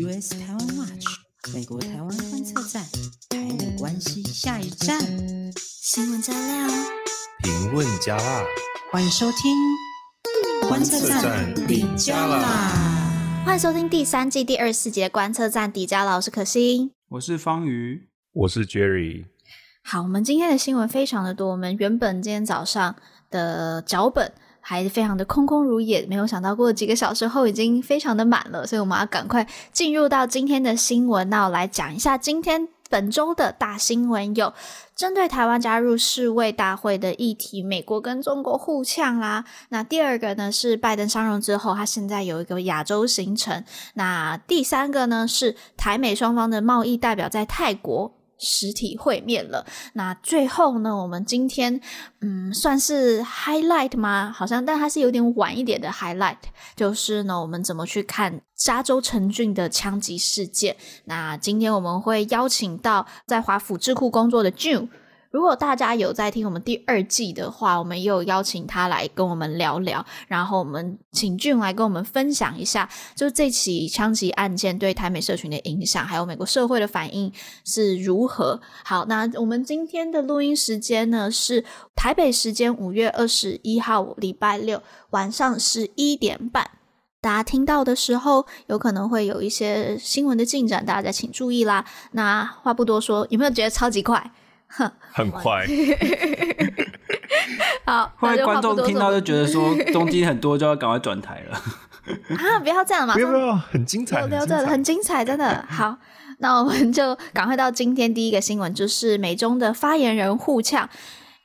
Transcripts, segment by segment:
US 台湾 Watch 美国台湾观测站，台美关系下一站，新闻加料，评论加辣，欢迎收听观测站底加啦！欢迎收听第三季第二十四节观测站底加啦，我是可心，我是方瑜，我是 Jerry。好，我们今天的新闻非常的多，我们原本今天早上的脚本。还是非常的空空如也，没有想到过了几个小时后已经非常的满了，所以我们要赶快进入到今天的新闻。那我来讲一下今天本周的大新闻，有针对台湾加入世卫大会的议题，美国跟中国互呛啦。那第二个呢是拜登上任之后，他现在有一个亚洲行程。那第三个呢是台美双方的贸易代表在泰国。实体会面了。那最后呢，我们今天嗯，算是 highlight 吗？好像，但它是有点晚一点的 highlight，就是呢，我们怎么去看加州陈俊的枪击事件？那今天我们会邀请到在华府智库工作的 June。如果大家有在听我们第二季的话，我们也有邀请他来跟我们聊聊，然后我们请俊来跟我们分享一下，就这起枪击案件对台美社群的影响，还有美国社会的反应是如何。好，那我们今天的录音时间呢是台北时间五月二十一号礼拜六晚上十一点半，大家听到的时候有可能会有一些新闻的进展，大家请注意啦。那话不多说，有没有觉得超级快？哼，很快。好，后来观众听到就觉得说，东京很多就要赶快转台了。啊，不要这样嘛！不要不要，很精彩，很精彩，很精彩，真的。好，那我们就赶快到今天第一个新闻，就是美中的发言人互呛。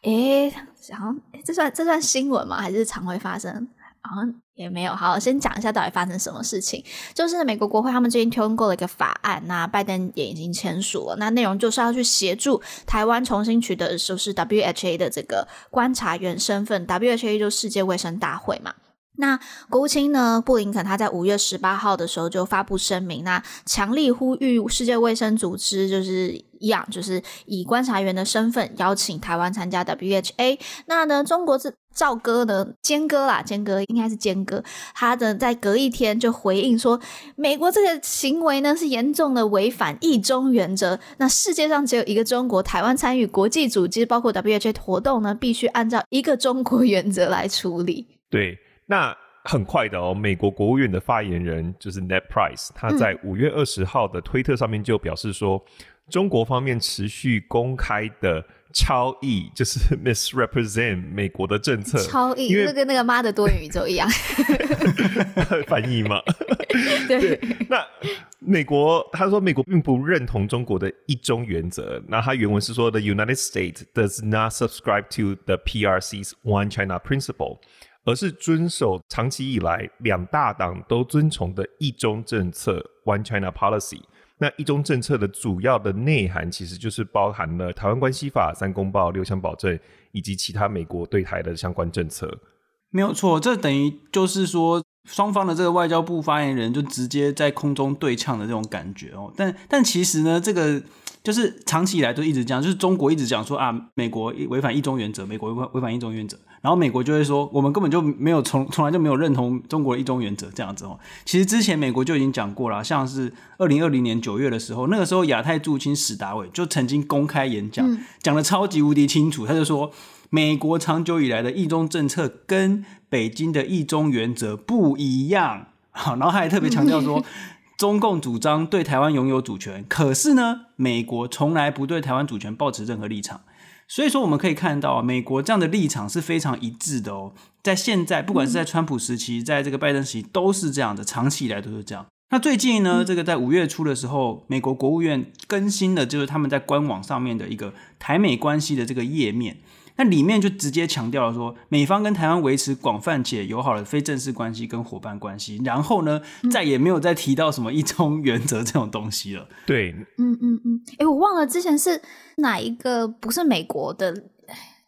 诶，好像这算这算新闻吗？还是常会发生？好像也没有。好，先讲一下到底发生什么事情。就是美国国会他们最近通过了一个法案，那拜登也已经签署了。那内容就是要去协助台湾重新取得就是 WHA 的这个观察员身份。WHA 就世界卫生大会嘛。那国务卿呢，布林肯他在五月十八号的时候就发布声明，那强力呼吁世界卫生组织就是一样，就是以观察员的身份邀请台湾参加 WHA。那呢，中国是赵哥呢，坚哥啦，坚哥应该是坚哥，他的在隔一天就回应说，美国这个行为呢是严重的违反一中原则。那世界上只有一个中国，台湾参与国际组织，包括 WHO 活动呢，必须按照一个中国原则来处理。对。那很快的哦，美国国务院的发言人就是 Net Price，他在五月二十号的推特上面就表示说，嗯、中国方面持续公开的超译，就是 misrepresent 美国的政策，超译，因为就跟那个妈的多元宇宙一样，翻译嘛。对，对，那美国他说美国并不认同中国的一中原则，那他原文是说，The United States does not subscribe to the PRC's One China principle。而是遵守长期以来两大党都遵从的一中政策 （One China Policy）。那一中政策的主要的内涵，其实就是包含了《台湾关系法》、三公报、六项保证以及其他美国对台的相关政策。没有错，这等于就是说，双方的这个外交部发言人就直接在空中对呛的这种感觉哦。但但其实呢，这个。就是长期以来都一直这样，就是中国一直讲说啊，美国违反一中原则，美国违违反一中原则，然后美国就会说，我们根本就没有从从来就没有认同中国的一中原则这样子哦。其实之前美国就已经讲过了，像是二零二零年九月的时候，那个时候亚太驻青史达伟就曾经公开演讲，讲得超级无敌清楚，他就说美国长久以来的一中政策跟北京的一中原则不一样，好，然后他还特别强调说。中共主张对台湾拥有主权，可是呢，美国从来不对台湾主权抱持任何立场。所以说，我们可以看到，美国这样的立场是非常一致的哦。在现在，不管是在川普时期，在这个拜登时期，都是这样的，长期以来都是这样。那最近呢，这个在五月初的时候，美国国务院更新的就是他们在官网上面的一个台美关系的这个页面。那里面就直接强调了说，美方跟台湾维持广泛且友好的非正式关系跟伙伴关系，然后呢，再也没有再提到什么一中原则这种东西了。对，嗯嗯嗯，哎、欸，我忘了之前是哪一个不是美国的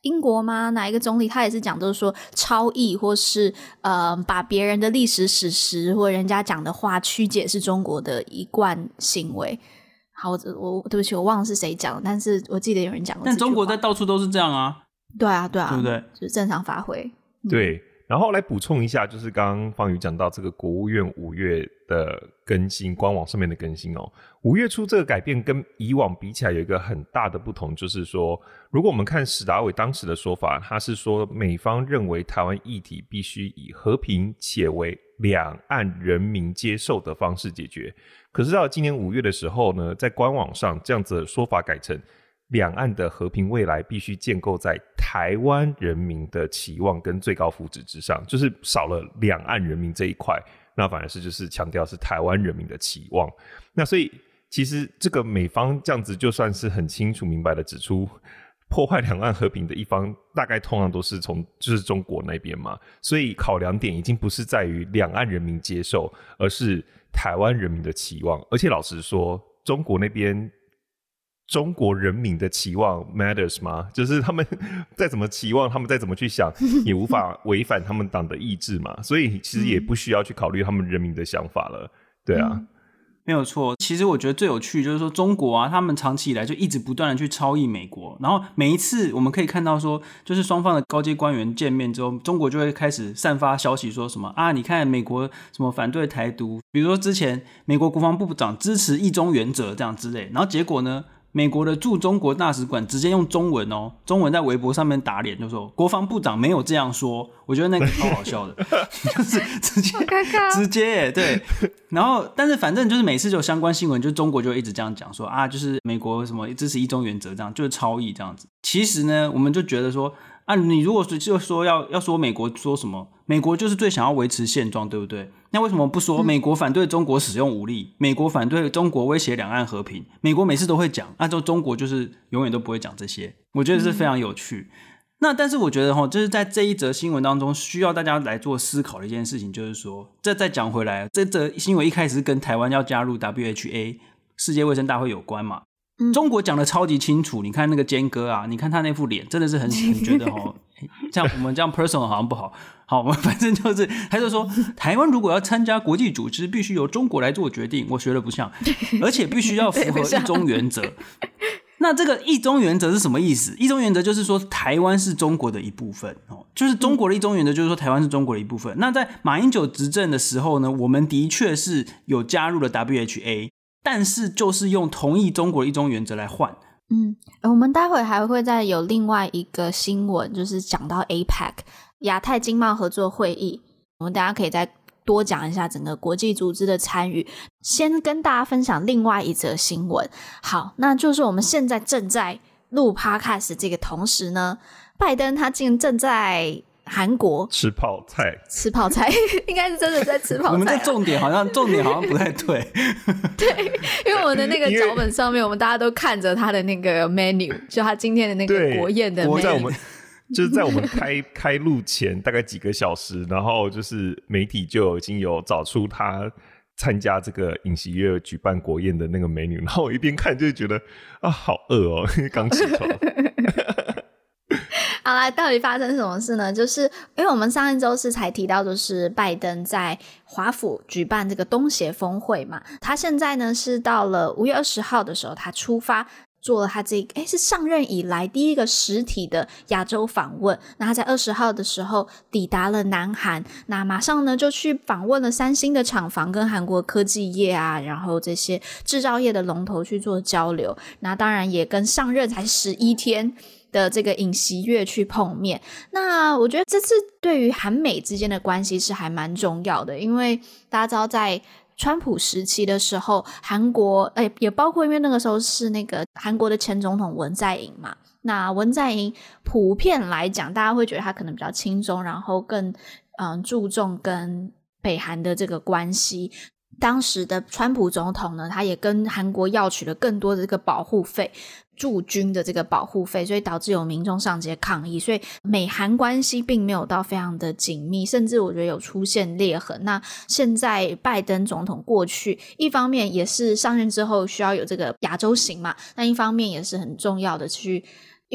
英国吗？哪一个总理他也是讲，就是说超译或是呃把别人的历史史实或人家讲的话曲解是中国的一贯行为。好，我我对不起，我忘了是谁讲，但是我记得有人讲过。但中国在到处都是这样啊。对啊，对啊，对不对？就是正常发挥。对，然后来补充一下，就是刚刚方宇讲到这个国务院五月的更新，官网上面的更新哦。五月初这个改变跟以往比起来有一个很大的不同，就是说，如果我们看史达伟当时的说法，他是说美方认为台湾议题必须以和平且为两岸人民接受的方式解决。可是到今年五月的时候呢，在官网上这样子的说法改成。两岸的和平未来必须建构在台湾人民的期望跟最高福祉之上，就是少了两岸人民这一块，那反而是就是强调是台湾人民的期望。那所以其实这个美方这样子就算是很清楚明白的指出，破坏两岸和平的一方大概通常都是从就是中国那边嘛，所以考量点已经不是在于两岸人民接受，而是台湾人民的期望。而且老实说，中国那边。中国人民的期望 matters 吗？就是他们再怎么期望，他们再怎么去想，也无法违反他们党的意志嘛。所以其实也不需要去考虑他们人民的想法了。对啊，嗯、没有错。其实我觉得最有趣就是说，中国啊，他们长期以来就一直不断的去超越美国。然后每一次我们可以看到说，就是双方的高阶官员见面之后，中国就会开始散发消息说什么啊？你看美国什么反对台独，比如说之前美国国防部长支持一中原则这样之类。然后结果呢？美国的驻中国大使馆直接用中文哦，中文在微博上面打脸，就说国防部长没有这样说。我觉得那个 超好笑的，就是直接直接对。然后，但是反正就是每次就有相关新闻，就中国就一直这样讲说啊，就是美国什么支持一中原则这样，就是超意这样子。其实呢，我们就觉得说。啊，你如果是就说要要说美国说什么，美国就是最想要维持现状，对不对？那为什么不说美国反对中国使用武力，美国反对中国威胁两岸和平？美国每次都会讲，按照中国就是永远都不会讲这些。我觉得是非常有趣。嗯、那但是我觉得哈，就是在这一则新闻当中，需要大家来做思考的一件事情，就是说，这再讲回来，这则新闻一开始跟台湾要加入 WHA 世界卫生大会有关嘛？中国讲的超级清楚，你看那个坚哥啊，你看他那副脸，真的是很 很觉得哦，这样我们这样 personal 好像不好。好，我们 反正就是，他就说，台湾如果要参加国际组织，必须由中国来做决定。我学的不像，而且必须要符合一中原则。那这个一中原则是什么意思？一中原则就是说，台湾是中国的一部分哦，就是中国的一中原则，就是说台湾是中国的一部分。那在马英九执政的时候呢，我们的确是有加入了 WHA。但是就是用同意中国一中原则来换。嗯，我们待会还会再有另外一个新闻，就是讲到 APEC 亚太经贸合作会议，我们大家可以再多讲一下整个国际组织的参与。先跟大家分享另外一则新闻。好，那就是我们现在正在录 Podcast 这个同时呢，拜登他竟正在。韩国吃泡菜，吃泡菜，应该是真的在吃泡菜。我们的重点好像重点好像不太对，对，因为我的那个脚本上面，我们大家都看着他的那个 menu，就他今天的那个国宴的 menu。在我们就是在我们开开录前大概几个小时，然后就是媒体就已经有找出他参加这个尹锡悦举办国宴的那个 menu，然后我一边看就觉得啊，好饿哦，刚起床。好啦，到底发生什么事呢？就是因为我们上一周是才提到，就是拜登在华府举办这个东协峰会嘛。他现在呢是到了五月二十号的时候，他出发做了他这个诶是上任以来第一个实体的亚洲访问。那他在二十号的时候抵达了南韩，那马上呢就去访问了三星的厂房，跟韩国科技业啊，然后这些制造业的龙头去做交流。那当然也跟上任才十一天。的这个尹锡悦去碰面，那我觉得这次对于韩美之间的关系是还蛮重要的，因为大家知道在川普时期的时候，韩国诶也包括因为那个时候是那个韩国的前总统文在寅嘛，那文在寅普遍来讲，大家会觉得他可能比较亲中，然后更嗯注重跟北韩的这个关系。当时的川普总统呢，他也跟韩国要取了更多的这个保护费。驻军的这个保护费，所以导致有民众上街抗议，所以美韩关系并没有到非常的紧密，甚至我觉得有出现裂痕。那现在拜登总统过去，一方面也是上任之后需要有这个亚洲行嘛，那一方面也是很重要的去，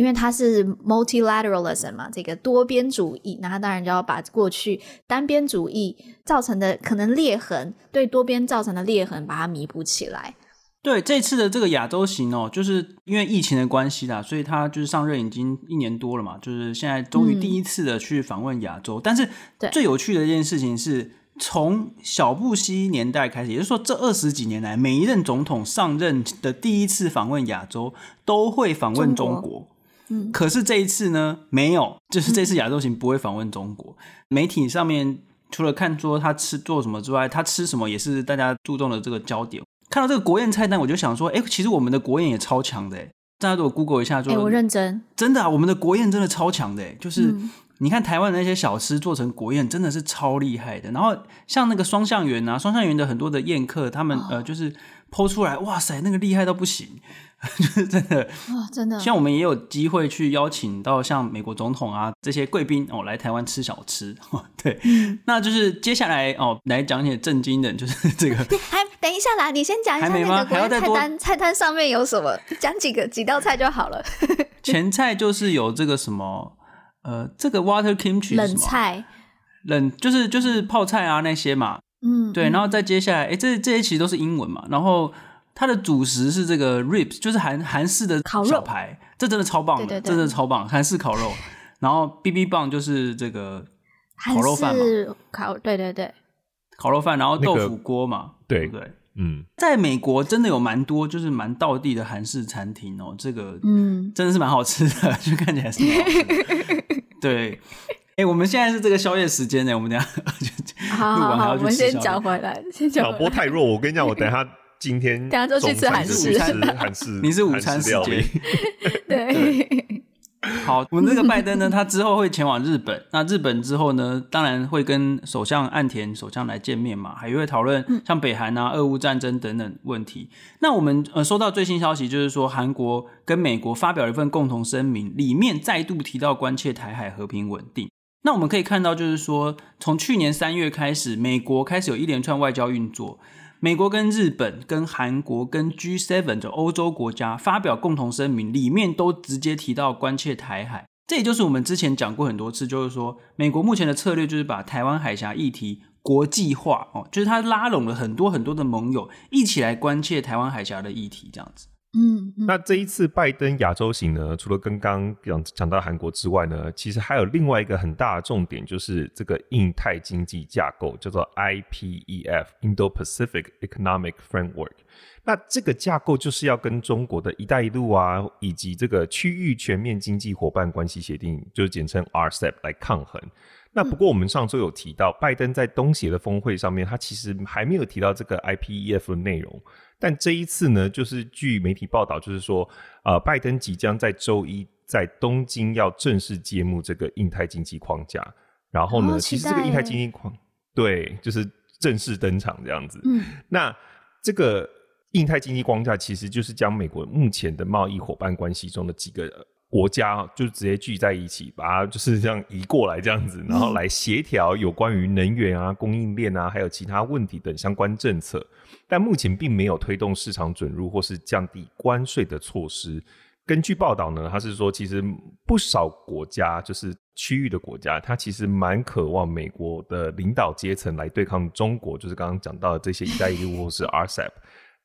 因为它是 multilateralism 嘛，这个多边主义，那他当然就要把过去单边主义造成的可能裂痕，对多边造成的裂痕把它弥补起来。对，这次的这个亚洲行哦，就是因为疫情的关系啦，所以他就是上任已经一年多了嘛，就是现在终于第一次的去访问亚洲。嗯、但是最有趣的一件事情是，从小布希年代开始，也就是说这二十几年来，每一任总统上任的第一次访问亚洲都会访问中国。中国嗯，可是这一次呢，没有，就是这次亚洲行不会访问中国。嗯、媒体上面除了看说他吃做什么之外，他吃什么也是大家注重的这个焦点。看到这个国宴菜单，我就想说，哎，其实我们的国宴也超强的，哎，大家如果 Google 一下就，哎，我认真，真的啊，我们的国宴真的超强的，就是、嗯、你看台湾的那些小吃做成国宴，真的是超厉害的。然后像那个双向园啊，双向园的很多的宴客，他们、哦、呃就是 PO 出来，哇塞，那个厉害到不行。就是真的啊，真的。像我们也有机会去邀请到像美国总统啊这些贵宾哦来台湾吃小吃，对。嗯、那就是接下来哦来讲点正经的，就是这个。还等一下啦，你先讲一下那个菜单，菜单上面有什么？讲几个几道菜就好了。前菜就是有这个什么呃，这个 water kimchi 冷菜，冷就是就是泡菜啊那些嘛。嗯，对。然后再接下来，哎，这这些其实都是英文嘛。然后。它的主食是这个 ribs，就是韩韩式的小排，这真的超棒的，对对对，真的超棒，韩式烤肉。然后 bibimbap 就是这个烤肉饭嘛，烤对对对，烤肉饭，然后豆腐锅嘛，那个、对对，嗯，在美国真的有蛮多就是蛮道地的韩式餐厅哦，这个嗯，真的是蛮好吃的，就看起来是蛮好吃的。对，哎，我们现在是这个宵夜时间呢，我们等下好好好，我们先讲回来，先讲。导播太弱，我跟你讲，我等一下。今天大家都去吃韩式，韩式，你是午餐时间，对。好，我们这个拜登呢，他之后会前往日本。那日本之后呢，当然会跟首相岸田首相来见面嘛，还会讨论像北韩啊、俄乌战争等等问题。那我们呃收到最新消息，就是说韩国跟美国发表了一份共同声明，里面再度提到关切台海和平稳定。那我们可以看到，就是说从去年三月开始，美国开始有一连串外交运作。美国跟日本、跟韩国、跟 G7 的欧洲国家发表共同声明，里面都直接提到关切台海。这也就是我们之前讲过很多次，就是说美国目前的策略就是把台湾海峡议题国际化哦，就是他拉拢了很多很多的盟友一起来关切台湾海峡的议题，这样子。嗯，嗯，那这一次拜登亚洲行呢，除了跟刚刚讲讲到韩国之外呢，其实还有另外一个很大的重点，就是这个印太经济架构，叫做 IPEF（Indo-Pacific Economic Framework）。那这个架构就是要跟中国的一带一路啊，以及这个区域全面经济伙伴关系协定，就是简称 RCEP 来抗衡。那不过我们上周有提到，拜登在东协的峰会上面，他其实还没有提到这个 IPEF 的内容。但这一次呢，就是据媒体报道，就是说，呃，拜登即将在周一在东京要正式揭幕这个印太经济框架。然后呢，其实这个印太经济框，对，就是正式登场这样子。嗯，那这个印太经济框架其实就是将美国目前的贸易伙伴关系中的几个国家就直接聚在一起，把它就是这样移过来这样子，然后来协调有关于能源啊、供应链啊，还有其他问题等相关政策。但目前并没有推动市场准入或是降低关税的措施。根据报道呢，他是说，其实不少国家就是区域的国家，他其实蛮渴望美国的领导阶层来对抗中国，就是刚刚讲到的这些“一带一路”或是 RCEP。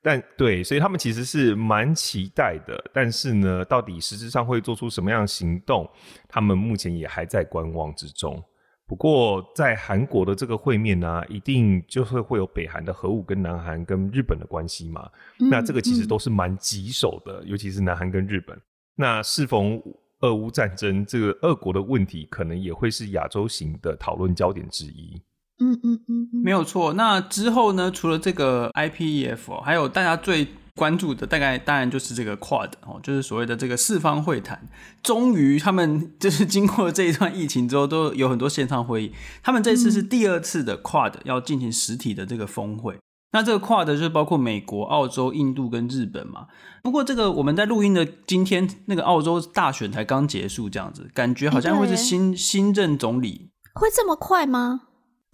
但对，所以他们其实是蛮期待的，但是呢，到底实质上会做出什么样的行动，他们目前也还在观望之中。不过，在韩国的这个会面呢、啊，一定就是会有北韩的核武跟南韩跟日本的关系嘛。嗯、那这个其实都是蛮棘手的，嗯、尤其是南韩跟日本。那适逢俄乌战争，这个俄国的问题可能也会是亚洲型的讨论焦点之一。嗯嗯嗯，没有错。那之后呢？除了这个 IPEF，还有大家最关注的，大概当然就是这个 QUAD 哦，就是所谓的这个四方会谈。终于，他们就是经过这一段疫情之后，都有很多线上会议。他们这次是第二次的 QUAD 要进行实体的这个峰会。那这个 QUAD 就是包括美国、澳洲、印度跟日本嘛。不过，这个我们在录音的今天，那个澳洲大选才刚结束，这样子感觉好像会是新新任总理。会这么快吗？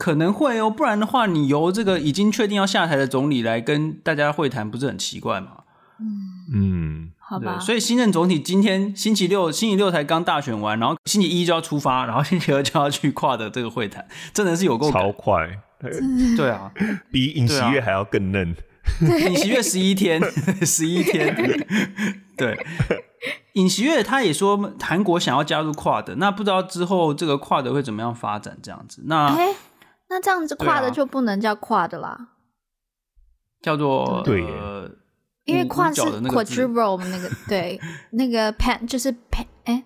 可能会哦，不然的话，你由这个已经确定要下台的总理来跟大家会谈，不是很奇怪吗？嗯嗯，好吧。所以新任总统今天星期六，星期六才刚大选完，然后星期一就要出发，然后星期二就要去跨的这个会谈，真的是有够超快。对啊，比尹锡月还要更嫩。尹锡月十一天，十一天，对。尹锡月他也说，韩国想要加入 QUAD，那不知道之后这个 QUAD 会怎么样发展？这样子，那哎，那这样子 QUAD 就不能叫 QUAD 啦，啊、叫做对，呃、因为 QUAD 是 quadruple 那个对，那个 pan 就是 pan 哎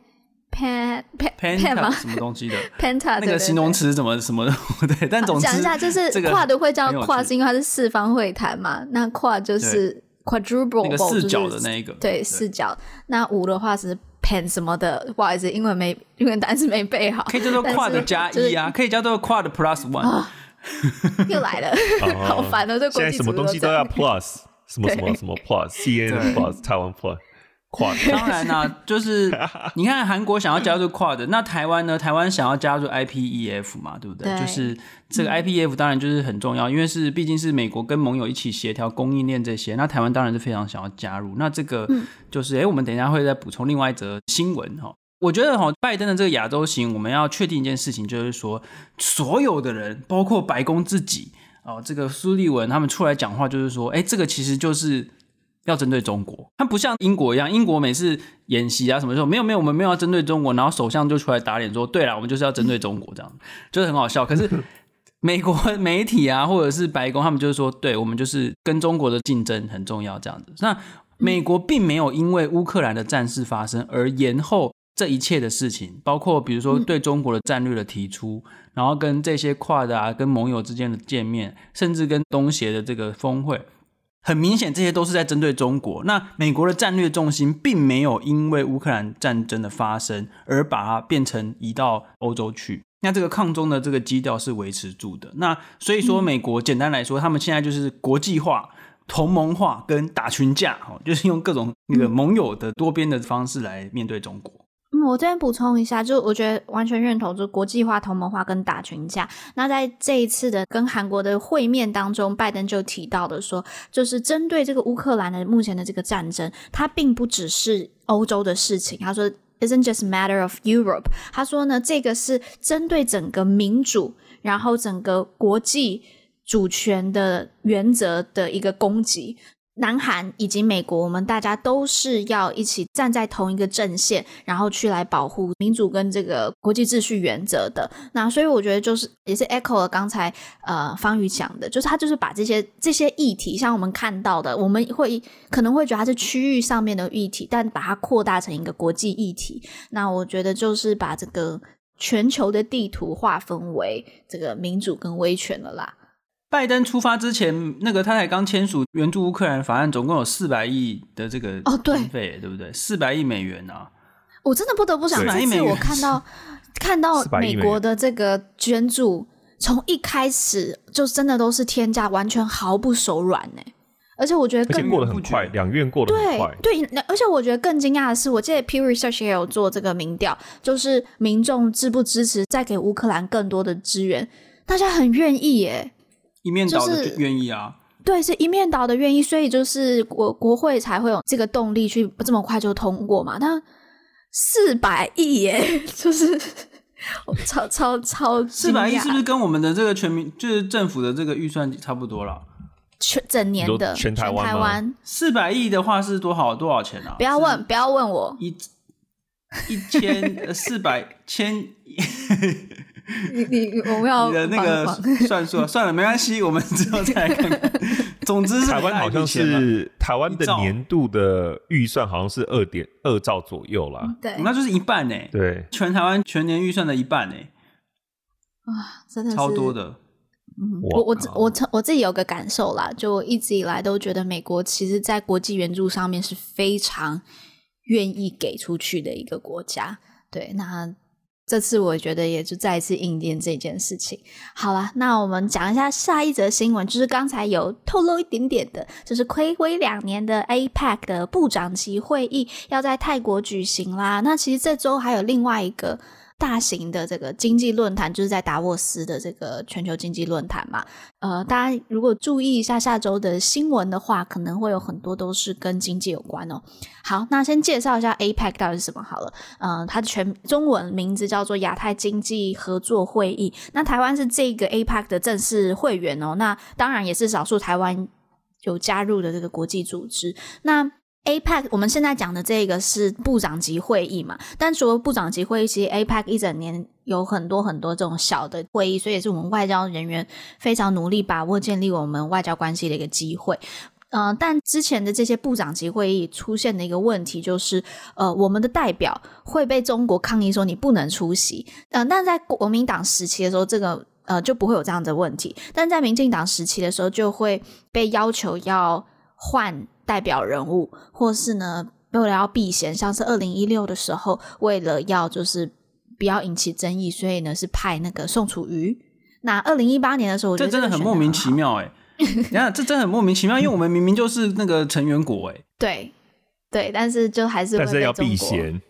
pen pen pen 吗？什么东西的 penta 那个形容词怎么什么的？对，但总之讲一下，就是 QUAD 会叫 QUAD 是因为它是四方会谈嘛，那 QUAD 就是。Quadruple 那个四角的那一个，对四角。那五的话是 pen 什么的，不好意思，英文没英文单词没背好。可以叫做 quad 加一啊，可以叫做 quad plus one。哦、又来了，好烦哦！这现在什么东西都要 plus，什么什么什么 plus，CN plus，台湾 plus。当然啦、啊，就是 你看韩国想要加入 QUAD，那台湾呢？台湾想要加入 IPEF 嘛，对不对？对就是这个 IPEF 当然就是很重要，嗯、因为是毕竟是美国跟盟友一起协调供应链这些。那台湾当然是非常想要加入。那这个就是，哎、嗯，我们等一下会再补充另外一则新闻哈。我觉得哈，拜登的这个亚洲行，我们要确定一件事情，就是说所有的人，包括白宫自己哦，这个苏利文他们出来讲话，就是说，哎，这个其实就是。要针对中国，它不像英国一样，英国每次演习啊什么时候没有没有，我们没有要针对中国，然后首相就出来打脸说，对了，我们就是要针对中国，这样就是很好笑。可是美国媒体啊，或者是白宫，他们就是说，对，我们就是跟中国的竞争很重要，这样子。那美国并没有因为乌克兰的战事发生而延后这一切的事情，包括比如说对中国的战略的提出，然后跟这些跨的啊，跟盟友之间的见面，甚至跟东协的这个峰会。很明显，这些都是在针对中国。那美国的战略重心并没有因为乌克兰战争的发生而把它变成移到欧洲去。那这个抗中的这个基调是维持住的。那所以说，美国简单来说，他们现在就是国际化、同盟化跟打群架，就是用各种那个盟友的多边的方式来面对中国。我这边补充一下，就我觉得完全认同，就国际化、同盟化跟打群架。那在这一次的跟韩国的会面当中，拜登就提到的说，就是针对这个乌克兰的目前的这个战争，它并不只是欧洲的事情。他说，isn't just matter of Europe。他说呢，这个是针对整个民主，然后整个国际主权的原则的一个攻击。南韩以及美国，我们大家都是要一起站在同一个阵线，然后去来保护民主跟这个国际秩序原则的。那所以我觉得就是也是 echo 了刚才呃方宇讲的，就是他就是把这些这些议题，像我们看到的，我们会可能会觉得它是区域上面的议题，但把它扩大成一个国际议题。那我觉得就是把这个全球的地图划分为这个民主跟威权了啦。拜登出发之前，那个他才刚签署援助乌克兰法案，总共有四百亿的这个哦，对，费，对不对？四百亿美元啊！我真的不得不想，这次我看到看到美国的这个捐助，从一开始就真的都是天价，完全毫不手软呢。而且我觉得更过得很快，两院过得很快。对对，而且我觉得更惊讶的是，我记得 Pew Research 也有做这个民调，就是民众支不支持再给乌克兰更多的支援，大家很愿意耶。一面倒的愿意啊，对，是一面倒的愿意，所以就是国国会才会有这个动力去这么快就通过嘛。但四百亿耶，就是超超超四百亿，是不是跟我们的这个全民就是政府的这个预算差不多了？全整年的全台湾四百亿的话是多少多少钱啊？不要问，不要问我一一千四百千。你你我们要你的那个算数算了，没关系，我们之后再来看看。总之是，台湾好像是台湾的年度的预算好像是二点二兆左右啦。对，那就是一半呢。对，全台湾全年预算的一半呢。啊，真的是超多的。嗯，我我我我自己有个感受啦，就一直以来都觉得美国其实在国际援助上面是非常愿意给出去的一个国家。对，那。这次我觉得也就再一次应验这件事情。好了，那我们讲一下下一则新闻，就是刚才有透露一点点的，就是亏违两年的 APEC 的部长级会议要在泰国举行啦。那其实这周还有另外一个。大型的这个经济论坛就是在达沃斯的这个全球经济论坛嘛，呃，大家如果注意一下下周的新闻的话，可能会有很多都是跟经济有关哦。好，那先介绍一下 APEC 到底是什么好了，呃，它的全中文名字叫做亚太经济合作会议。那台湾是这个 APEC 的正式会员哦，那当然也是少数台湾。有加入的这个国际组织。那 APEC 我们现在讲的这个是部长级会议嘛？但除了部长级会议，其实 APEC 一整年有很多很多这种小的会议，所以也是我们外交人员非常努力把握建立我们外交关系的一个机会。呃，但之前的这些部长级会议出现的一个问题就是，呃，我们的代表会被中国抗议说你不能出席。嗯、呃，但在国民党时期的时候，这个呃就不会有这样的问题，但在民进党时期的时候，就会被要求要换。代表人物，或是呢，为了要避嫌，像是二零一六的时候，为了要就是不要引起争议，所以呢是派那个宋楚瑜。那二零一八年的时候，我觉得这真的很莫名其妙哎、欸！你看，这真的很莫名其妙，因为我们明明就是那个成员国 哎、欸。对对，但是就还是但是要避嫌。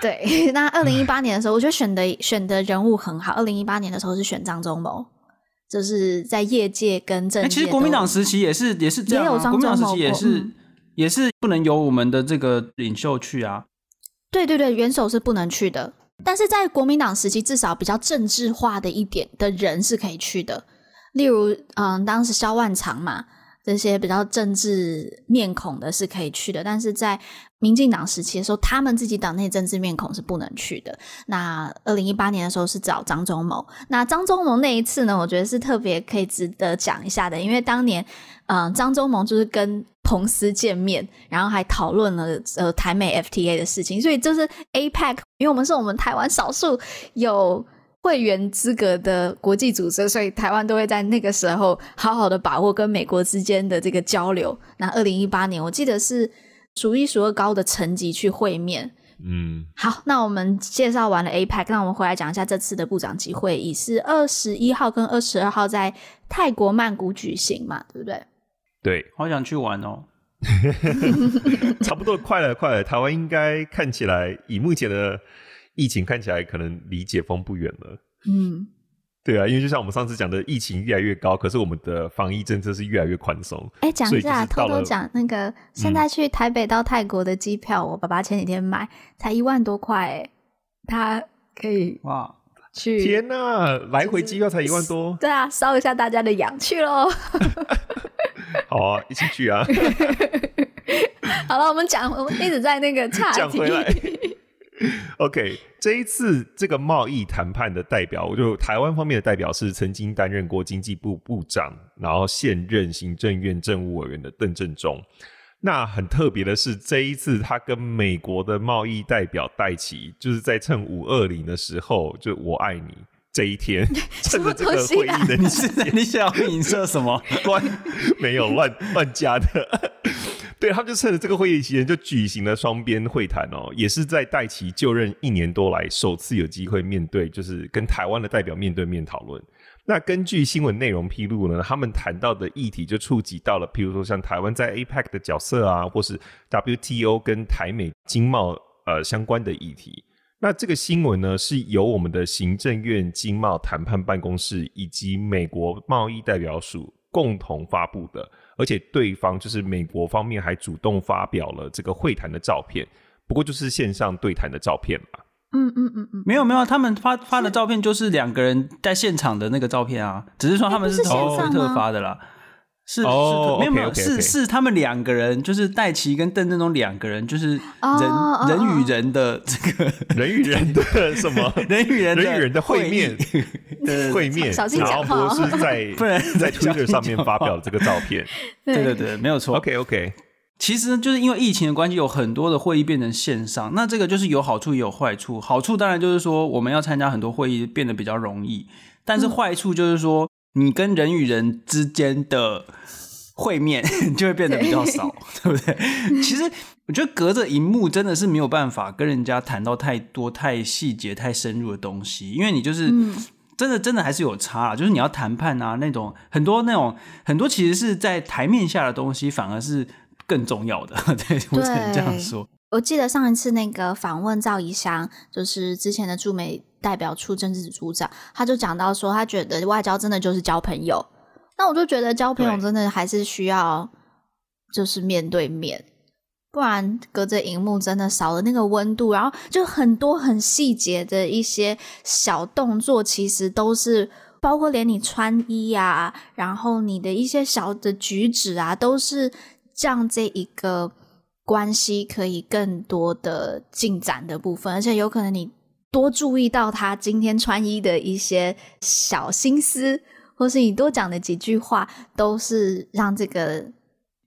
对，那二零一八年的时候，我觉得选的选的人物很好。二零一八年的时候是选张忠谋。就是在业界跟政界，其实国民党时期也是也是这样啊。国民党时期也是、嗯、也是不能由我们的这个领袖去啊。对对对，元首是不能去的。但是在国民党时期，至少比较政治化的一点的人是可以去的。例如，嗯，当时萧万长嘛，这些比较政治面孔的是可以去的。但是在民进党时期的时候，他们自己党内政治面孔是不能去的。那二零一八年的时候是找张忠谋。那张忠谋那一次呢，我觉得是特别可以值得讲一下的，因为当年，嗯、张忠谋就是跟彭斯见面，然后还讨论了呃台美 FTA 的事情。所以就是 APEC，因为我们是我们台湾少数有会员资格的国际组织，所以台湾都会在那个时候好好的把握跟美国之间的这个交流。那二零一八年，我记得是。数一数二高的层级去会面，嗯，好，那我们介绍完了 APEC，那我们回来讲一下这次的部长级会议是二十一号跟二十二号在泰国曼谷举行嘛，对不对？对，好想去玩哦，差不多快了，快了，台湾应该看起来以目前的疫情看起来可能离解封不远了，嗯。对啊，因为就像我们上次讲的，疫情越来越高，可是我们的防疫政策是越来越宽松。哎，讲一下，偷偷讲那个，现在去台北到泰国的机票，嗯、我爸爸前几天买才一万多块，哎，他可以哇去。天哪，来回机票才一万多？就是、对啊，烧一下大家的氧去喽。好啊，一起去啊！好了，我们讲，我们一直在那个岔题。讲回来。OK，这一次这个贸易谈判的代表，我就台湾方面的代表是曾经担任过经济部部长，然后现任行政院政务委员的邓正中。那很特别的是，这一次他跟美国的贸易代表戴琪，就是在趁五二零的时候，就我爱你这一天，趁着这个会议的，你你想要影射什么？乱没有乱乱加的。对，他们就趁着这个会议期间，就举行了双边会谈哦，也是在戴琪就任一年多来首次有机会面对，就是跟台湾的代表面对面讨论。那根据新闻内容披露呢，他们谈到的议题就触及到了，譬如说像台湾在 APEC 的角色啊，或是 WTO 跟台美经贸呃相关的议题。那这个新闻呢，是由我们的行政院经贸谈判办公室以及美国贸易代表署共同发布的。而且对方就是美国方面还主动发表了这个会谈的照片，不过就是线上对谈的照片嘛。嗯嗯嗯嗯，没有没有，他们发发的照片就是两个人在现场的那个照片啊，只是说他们是推特发的啦。是哦，没有没有，是是他们两个人，就是戴琪跟邓正中两个人，就是人人与人的这个 人与人的 什么？人与人人与人的会面。会面，然后不是在 不然在 Twitter 上面发表这个照片，对。对对，没有错。OK OK，其实就是因为疫情的关系，有很多的会议变成线上，那这个就是有好处也有坏处。好处当然就是说我们要参加很多会议变得比较容易，但是坏处就是说。你跟人与人之间的会面 就会变得比较少，对，对不对？其实我觉得隔着荧幕真的是没有办法跟人家谈到太多、太细节、太深入的东西，因为你就是真的、真的还是有差，就是你要谈判啊，那种很多那种很多其实是在台面下的东西，反而是更重要的。对，我只能这样说。我记得上一次那个访问赵怡翔，就是之前的驻美代表处政治组长，他就讲到说，他觉得外交真的就是交朋友。那我就觉得交朋友真的还是需要，就是面对面，不然隔着荧幕真的少了那个温度。然后就很多很细节的一些小动作，其实都是包括连你穿衣啊，然后你的一些小的举止啊，都是这样这一个关系可以更多的进展的部分，而且有可能你多注意到他今天穿衣的一些小心思，或是你多讲的几句话，都是让这个。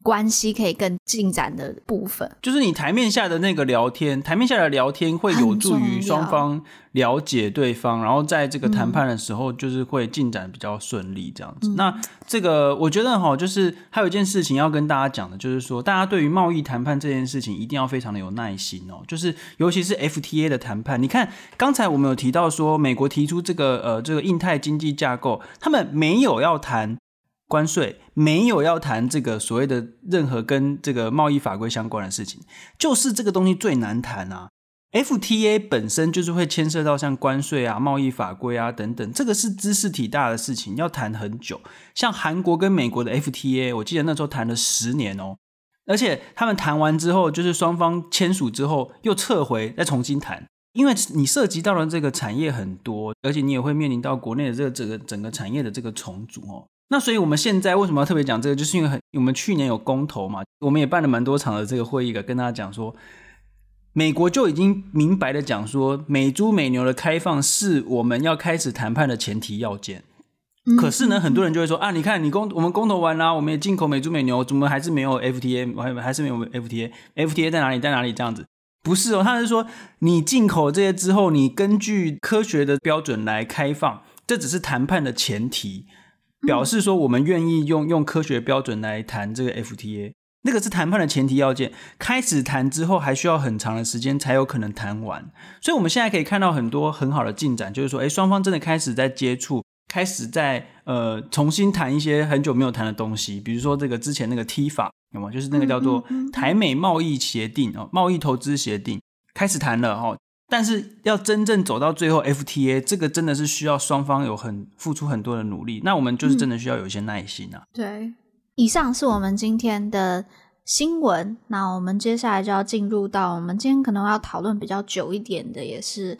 关系可以更进展的部分，就是你台面下的那个聊天，台面下的聊天会有助于双方了解对方，然后在这个谈判的时候，就是会进展比较顺利这样子。嗯、那这个我觉得哈，就是还有一件事情要跟大家讲的，就是说大家对于贸易谈判这件事情一定要非常的有耐心哦，就是尤其是 FTA 的谈判。你看刚才我们有提到说，美国提出这个呃这个印太经济架构，他们没有要谈。关税没有要谈这个所谓的任何跟这个贸易法规相关的事情，就是这个东西最难谈啊。FTA 本身就是会牵涉到像关税啊、贸易法规啊等等，这个是知识体大的事情，要谈很久。像韩国跟美国的 FTA，我记得那时候谈了十年哦，而且他们谈完之后，就是双方签署之后又撤回，再重新谈，因为你涉及到了这个产业很多，而且你也会面临到国内的这个整个整个产业的这个重组哦。那所以我们现在为什么要特别讲这个？就是因为很我们去年有公投嘛，我们也办了蛮多场的这个会议，跟大家讲说，美国就已经明白的讲说，美猪美牛的开放是我们要开始谈判的前提要件。可是呢，很多人就会说啊，你看你公我们公投完啦，我们也进口美猪美牛，怎么还是没有 FTA？还还是没有 FTA？FTA 在哪里？在哪里？这样子不是哦，他是说你进口这些之后，你根据科学的标准来开放，这只是谈判的前提。表示说，我们愿意用用科学标准来谈这个 FTA，那个是谈判的前提要件。开始谈之后，还需要很长的时间才有可能谈完。所以，我们现在可以看到很多很好的进展，就是说，诶，双方真的开始在接触，开始在呃重新谈一些很久没有谈的东西，比如说这个之前那个 TIFA，有吗？就是那个叫做台美贸易协定哦，贸易投资协定开始谈了哦。但是要真正走到最后，FTA 这个真的是需要双方有很付出很多的努力。那我们就是真的需要有一些耐心啊。对，以上是我们今天的新闻。那我们接下来就要进入到我们今天可能要讨论比较久一点的，也是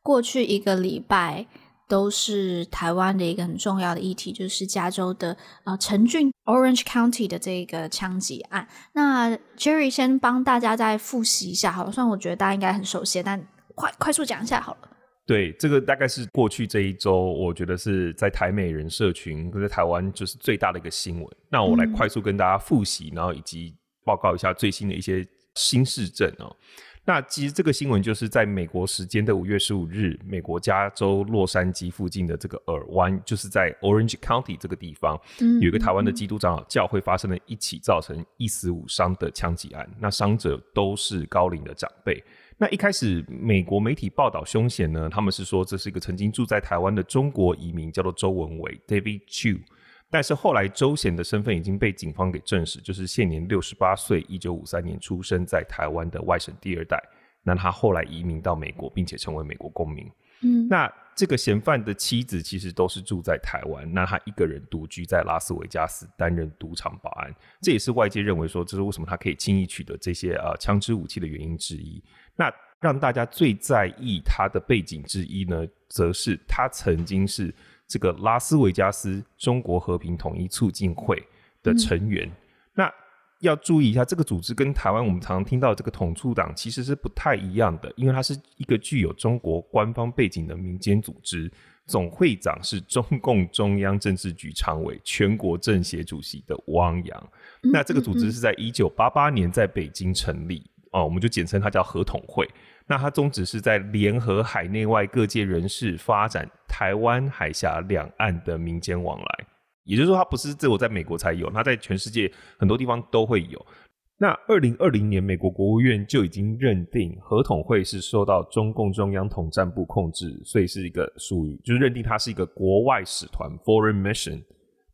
过去一个礼拜都是台湾的一个很重要的议题，就是加州的呃陈俊 Orange County 的这个枪击案。那 Jerry 先帮大家再复习一下，好像，我觉得大家应该很熟悉，但快快速讲一下好了。对，这个大概是过去这一周，我觉得是在台美人社群，在台湾就是最大的一个新闻。那我来快速跟大家复习，嗯、然后以及报告一下最新的一些新事证哦。那其实这个新闻就是在美国时间的五月十五日，美国加州洛杉矶附近的这个尔湾，就是在 Orange County 这个地方，嗯、有一个台湾的基督长老教会发生了一起造成一死五伤的枪击案。那伤者都是高龄的长辈。那一开始，美国媒体报道凶险呢，他们是说这是一个曾经住在台湾的中国移民，叫做周文伟 （David Chu）。但是后来周显的身份已经被警方给证实，就是现年六十八岁，一九五三年出生在台湾的外省第二代。那他后来移民到美国，并且成为美国公民。嗯，那这个嫌犯的妻子其实都是住在台湾，那他一个人独居在拉斯维加斯担任赌场保安，这也是外界认为说这是为什么他可以轻易取得这些呃枪支武器的原因之一。那让大家最在意他的背景之一呢，则是他曾经是这个拉斯维加斯中国和平统一促进会的成员。嗯、那要注意一下，这个组织跟台湾我们常常听到的这个统促党其实是不太一样的，因为它是一个具有中国官方背景的民间组织，总会长是中共中央政治局常委、全国政协主席的汪洋。嗯、那这个组织是在一九八八年在北京成立。哦，我们就简称它叫合统会。那它宗旨是在联合海内外各界人士，发展台湾海峡两岸的民间往来。也就是说，它不是只有在美国才有，它在全世界很多地方都会有。那二零二零年，美国国务院就已经认定合统会是受到中共中央统战部控制，所以是一个属于，就是认定它是一个国外使团 （foreign mission）。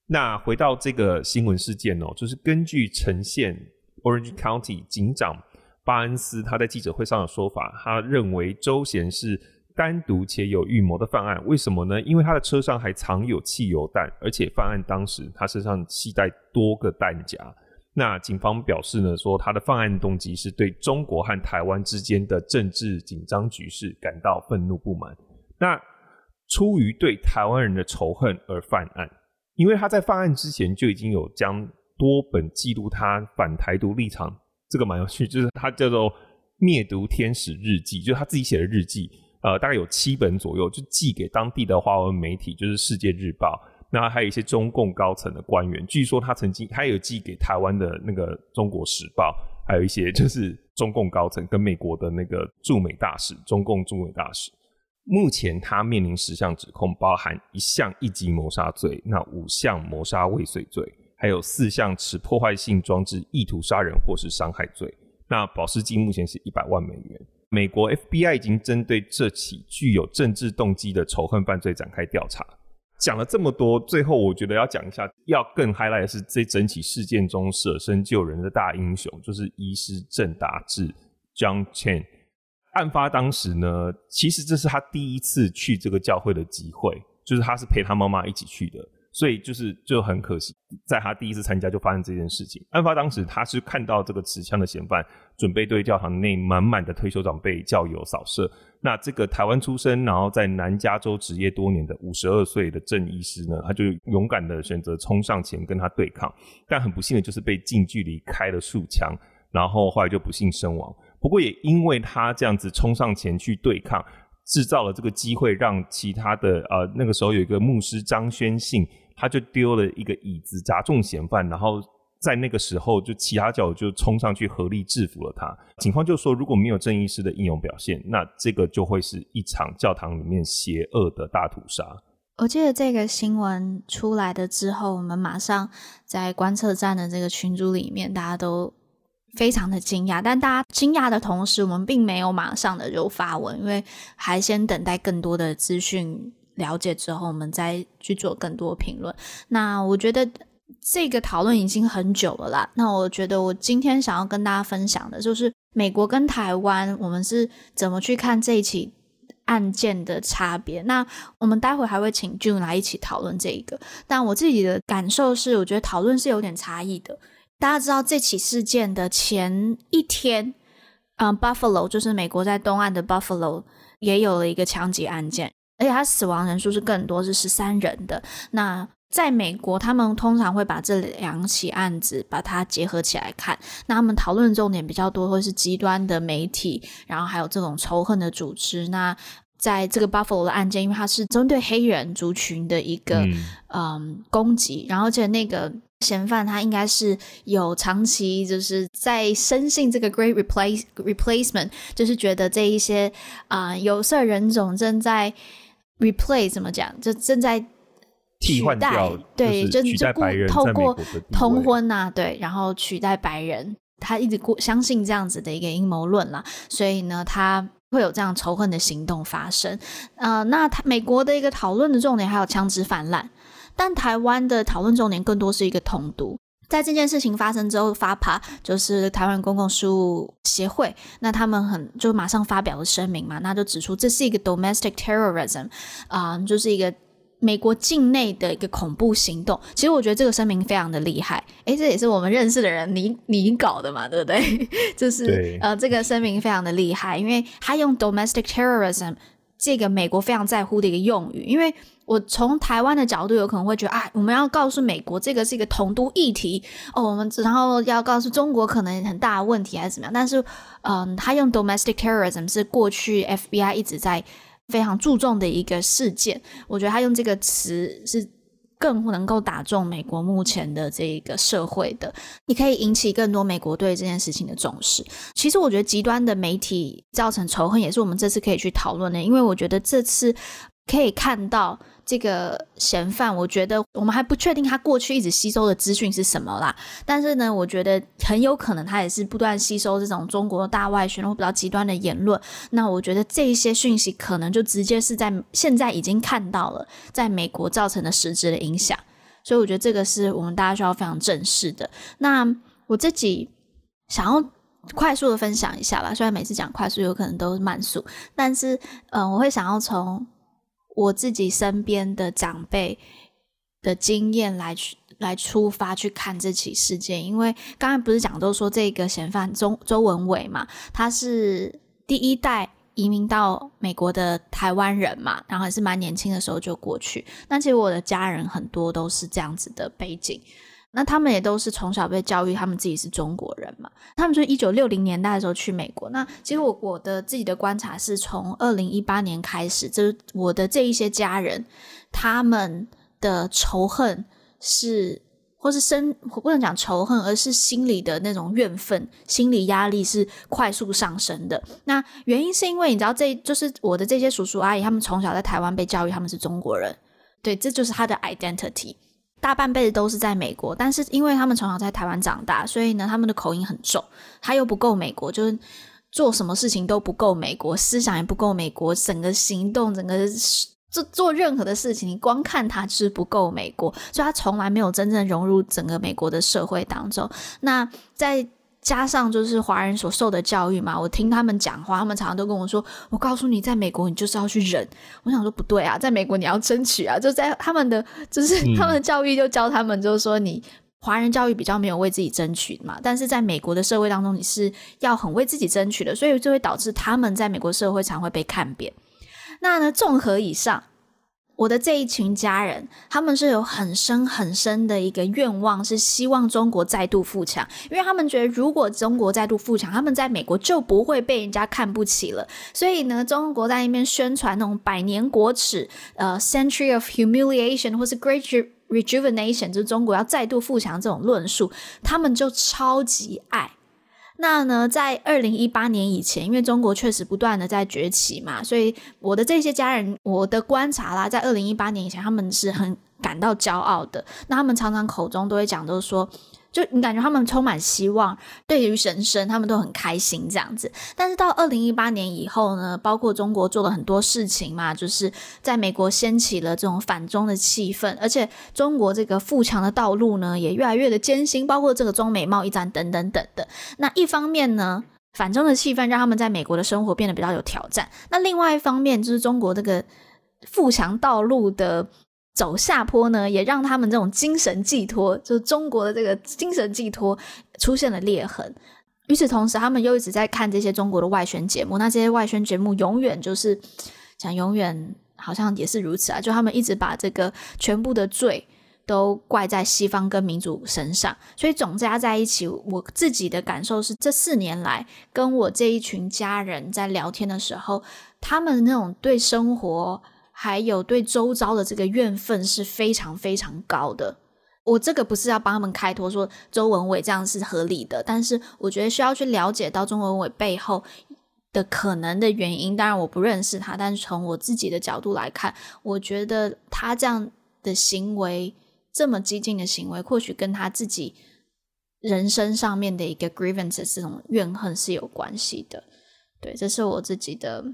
那回到这个新闻事件哦，就是根据呈现 Orange County 警长。巴恩斯他在记者会上的说法，他认为周贤是单独且有预谋的犯案。为什么呢？因为他的车上还藏有汽油弹，而且犯案当时他身上携带多个弹夹。那警方表示呢，说他的犯案动机是对中国和台湾之间的政治紧张局势感到愤怒不满。那出于对台湾人的仇恨而犯案，因为他在犯案之前就已经有将多本记录他反台独立场，这个蛮有趣，就是他叫做“灭毒天使日记”，就是他自己写的日记，呃，大概有七本左右，就寄给当地的华文媒体，就是《世界日报》，那还有一些中共高层的官员。据说他曾经他有寄给台湾的那个《中国时报》，还有一些就是中共高层跟美国的那个驻美大使，中共驻美大使。目前他面临十项指控，包含一项一级谋杀罪，那五项谋杀未遂罪，还有四项持破坏性装置意图杀人或是伤害罪。那保释金目前是一百万美元。美国 FBI 已经针对这起具有政治动机的仇恨犯罪展开调查。讲了这么多，最后我觉得要讲一下，要更 highlight 的是这整起事件中舍身救人的大英雄，就是医师郑达志 John Chen。案发当时呢，其实这是他第一次去这个教会的机会，就是他是陪他妈妈一起去的，所以就是就很可惜，在他第一次参加就发生这件事情。案发当时，他是看到这个持枪的嫌犯准备对教堂内满满的退休长辈教友扫射，那这个台湾出生，然后在南加州执业多年的五十二岁的郑医师呢，他就勇敢的选择冲上前跟他对抗，但很不幸的就是被近距离开了数枪，然后后来就不幸身亡。不过也因为他这样子冲上前去对抗，制造了这个机会，让其他的呃那个时候有一个牧师张宣信，他就丢了一个椅子砸中嫌犯，然后在那个时候就其他教友就冲上去合力制服了他。警方就说，如果没有郑医师的英勇表现，那这个就会是一场教堂里面邪恶的大屠杀。我记得这个新闻出来的之后，我们马上在观测站的这个群组里面，大家都。非常的惊讶，但大家惊讶的同时，我们并没有马上的就发文，因为还先等待更多的资讯了解之后，我们再去做更多评论。那我觉得这个讨论已经很久了啦。那我觉得我今天想要跟大家分享的就是美国跟台湾，我们是怎么去看这一起案件的差别。那我们待会还会请 June 来一起讨论这一个，但我自己的感受是，我觉得讨论是有点差异的。大家知道这起事件的前一天，嗯，Buffalo 就是美国在东岸的 Buffalo 也有了一个枪击案件，而且他死亡人数是更多，是十三人的。那在美国，他们通常会把这两起案子把它结合起来看。那他们讨论重点比较多，会是极端的媒体，然后还有这种仇恨的组织。那在这个 Buffalo 的案件，因为它是针对黑人族群的一个嗯，嗯攻击，然后而且那个。嫌犯他应该是有长期就是在深信这个 Great Replace Replacement，就是觉得这一些啊、呃、有色人种正在 replace 怎么讲，就正在取代，对，就就透过通婚啊，对，然后取代白人，他一直过相信这样子的一个阴谋论啦，所以呢，他会有这样仇恨的行动发生。呃，那他美国的一个讨论的重点还有枪支泛滥。但台湾的讨论重点更多是一个统独，在这件事情发生之后，FAPA 就是台湾公共事务协会，那他们很就马上发表了声明嘛，那就指出这是一个 domestic terrorism，啊、呃，就是一个美国境内的一个恐怖行动。其实我觉得这个声明非常的厉害，诶，这也是我们认识的人你你搞的嘛，对不对？就是呃，这个声明非常的厉害，因为他用 domestic terrorism 这个美国非常在乎的一个用语，因为。我从台湾的角度有可能会觉得啊，我们要告诉美国这个是一个同都议题哦，我们然后要告诉中国可能很大的问题还是怎么样？但是，嗯，他用 domestic terrorism 是过去 FBI 一直在非常注重的一个事件。我觉得他用这个词是更能够打中美国目前的这个社会的，你可以引起更多美国对这件事情的重视。其实我觉得极端的媒体造成仇恨也是我们这次可以去讨论的，因为我觉得这次可以看到。这个嫌犯，我觉得我们还不确定他过去一直吸收的资讯是什么啦。但是呢，我觉得很有可能他也是不断吸收这种中国大外宣或比较极端的言论。那我觉得这一些讯息可能就直接是在现在已经看到了，在美国造成的实质的影响。所以我觉得这个是我们大家需要非常正视的。那我自己想要快速的分享一下吧，虽然每次讲快速有可能都慢速，但是嗯、我会想要从。我自己身边的长辈的经验来去来出发去看这起事件，因为刚才不是讲都说这个嫌犯周周文伟嘛，他是第一代移民到美国的台湾人嘛，然后还是蛮年轻的时候就过去。那其实我的家人很多都是这样子的背景。那他们也都是从小被教育，他们自己是中国人嘛。他们就是一九六零年代的时候去美国。那其实我我的自己的观察是从二零一八年开始，就是我的这一些家人，他们的仇恨是，或是生，不能讲仇恨，而是心里的那种怨愤、心理压力是快速上升的。那原因是因为你知道，这就是我的这些叔叔阿姨，他们从小在台湾被教育他们是中国人，对，这就是他的 identity。大半辈子都是在美国，但是因为他们从小在台湾长大，所以呢，他们的口音很重，他又不够美国，就是做什么事情都不够美国，思想也不够美国，整个行动，整个做做任何的事情，你光看他就是不够美国，所以他从来没有真正融入整个美国的社会当中。那在加上就是华人所受的教育嘛，我听他们讲话，他们常常都跟我说：“我告诉你，在美国你就是要去忍。”我想说不对啊，在美国你要争取啊！就在他们的就是他们的教育就教他们，就是说你华人教育比较没有为自己争取嘛，但是在美国的社会当中，你是要很为自己争取的，所以就会导致他们在美国社会常会被看扁。那呢，综合以上。我的这一群家人，他们是有很深很深的一个愿望，是希望中国再度富强，因为他们觉得如果中国再度富强，他们在美国就不会被人家看不起了。所以呢，中国在那边宣传那种百年国耻，呃，Century of Humiliation 或是 Great Rejuvenation，就是中国要再度富强这种论述，他们就超级爱。那呢，在二零一八年以前，因为中国确实不断的在崛起嘛，所以我的这些家人，我的观察啦，在二零一八年以前，他们是很感到骄傲的。那他们常常口中都会讲，都是说。就你感觉他们充满希望，对于人生他们都很开心这样子。但是到二零一八年以后呢，包括中国做了很多事情嘛，就是在美国掀起了这种反中的气氛，而且中国这个富强的道路呢也越来越的艰辛，包括这个中美贸易战等等等的。那一方面呢，反中的气氛让他们在美国的生活变得比较有挑战。那另外一方面就是中国这个富强道路的。走下坡呢，也让他们这种精神寄托，就是中国的这个精神寄托出现了裂痕。与此同时，他们又一直在看这些中国的外宣节目。那这些外宣节目永远就是讲永远，好像也是如此啊。就他们一直把这个全部的罪都怪在西方跟民主身上。所以总加在一起，我自己的感受是，这四年来跟我这一群家人在聊天的时候，他们那种对生活。还有对周遭的这个怨愤是非常非常高的。我这个不是要帮他们开脱说周文伟这样是合理的，但是我觉得需要去了解到周文伟背后的可能的原因。当然我不认识他，但是从我自己的角度来看，我觉得他这样的行为，这么激进的行为，或许跟他自己人生上面的一个 grievance，这种怨恨是有关系的。对，这是我自己的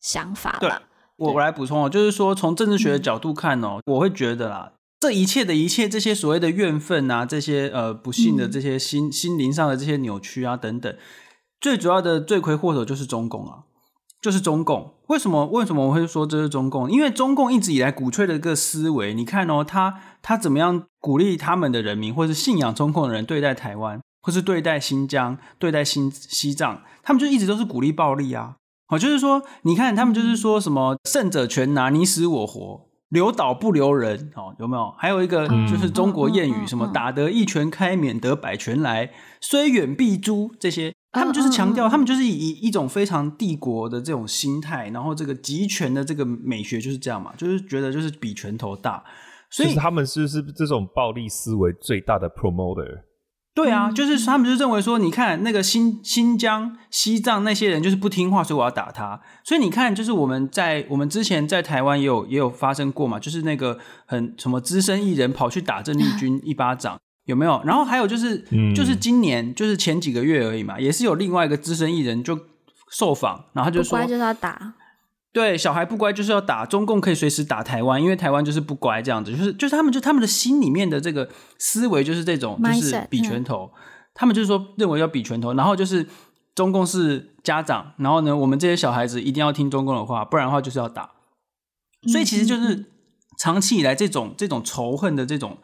想法了。我我来补充哦，就是说从政治学的角度看哦，我会觉得啦，这一切的一切，这些所谓的怨愤啊，这些呃不幸的这些心心灵上的这些扭曲啊等等，最主要的罪魁祸首就是中共啊，就是中共。为什么为什么我会说这是中共？因为中共一直以来鼓吹的一个思维，你看哦，他他怎么样鼓励他们的人民，或是信仰中共的人对待台湾，或是对待新疆、对待新西藏，他们就一直都是鼓励暴力啊。哦，就是说，你看他们就是说什么“胜者全拿，你死我活，留岛不留人”，哦，有没有？还有一个就是中国谚语，什么“打得一拳开，免得百拳来，虽远必诛”这些，他们就是强调，他们就是以一种非常帝国的这种心态，然后这个集权的这个美学就是这样嘛，就是觉得就是比拳头大，所以他们是不是这种暴力思维最大的 promoter？对啊，就是他们就认为说，你看那个新新疆、西藏那些人就是不听话，所以我要打他。所以你看，就是我们在我们之前在台湾也有也有发生过嘛，就是那个很什么资深艺人跑去打郑丽君一巴掌，有没有？然后还有就是，就是今年就是前几个月而已嘛，也是有另外一个资深艺人就受访，然后他就说，就是要打。对，小孩不乖就是要打，中共可以随时打台湾，因为台湾就是不乖这样子，就是就是他们就他们的心里面的这个思维就是这种，就是比拳头，他们就是说认为要比拳头，然后就是中共是家长，然后呢，我们这些小孩子一定要听中共的话，不然的话就是要打，所以其实就是长期以来这种这种仇恨的这种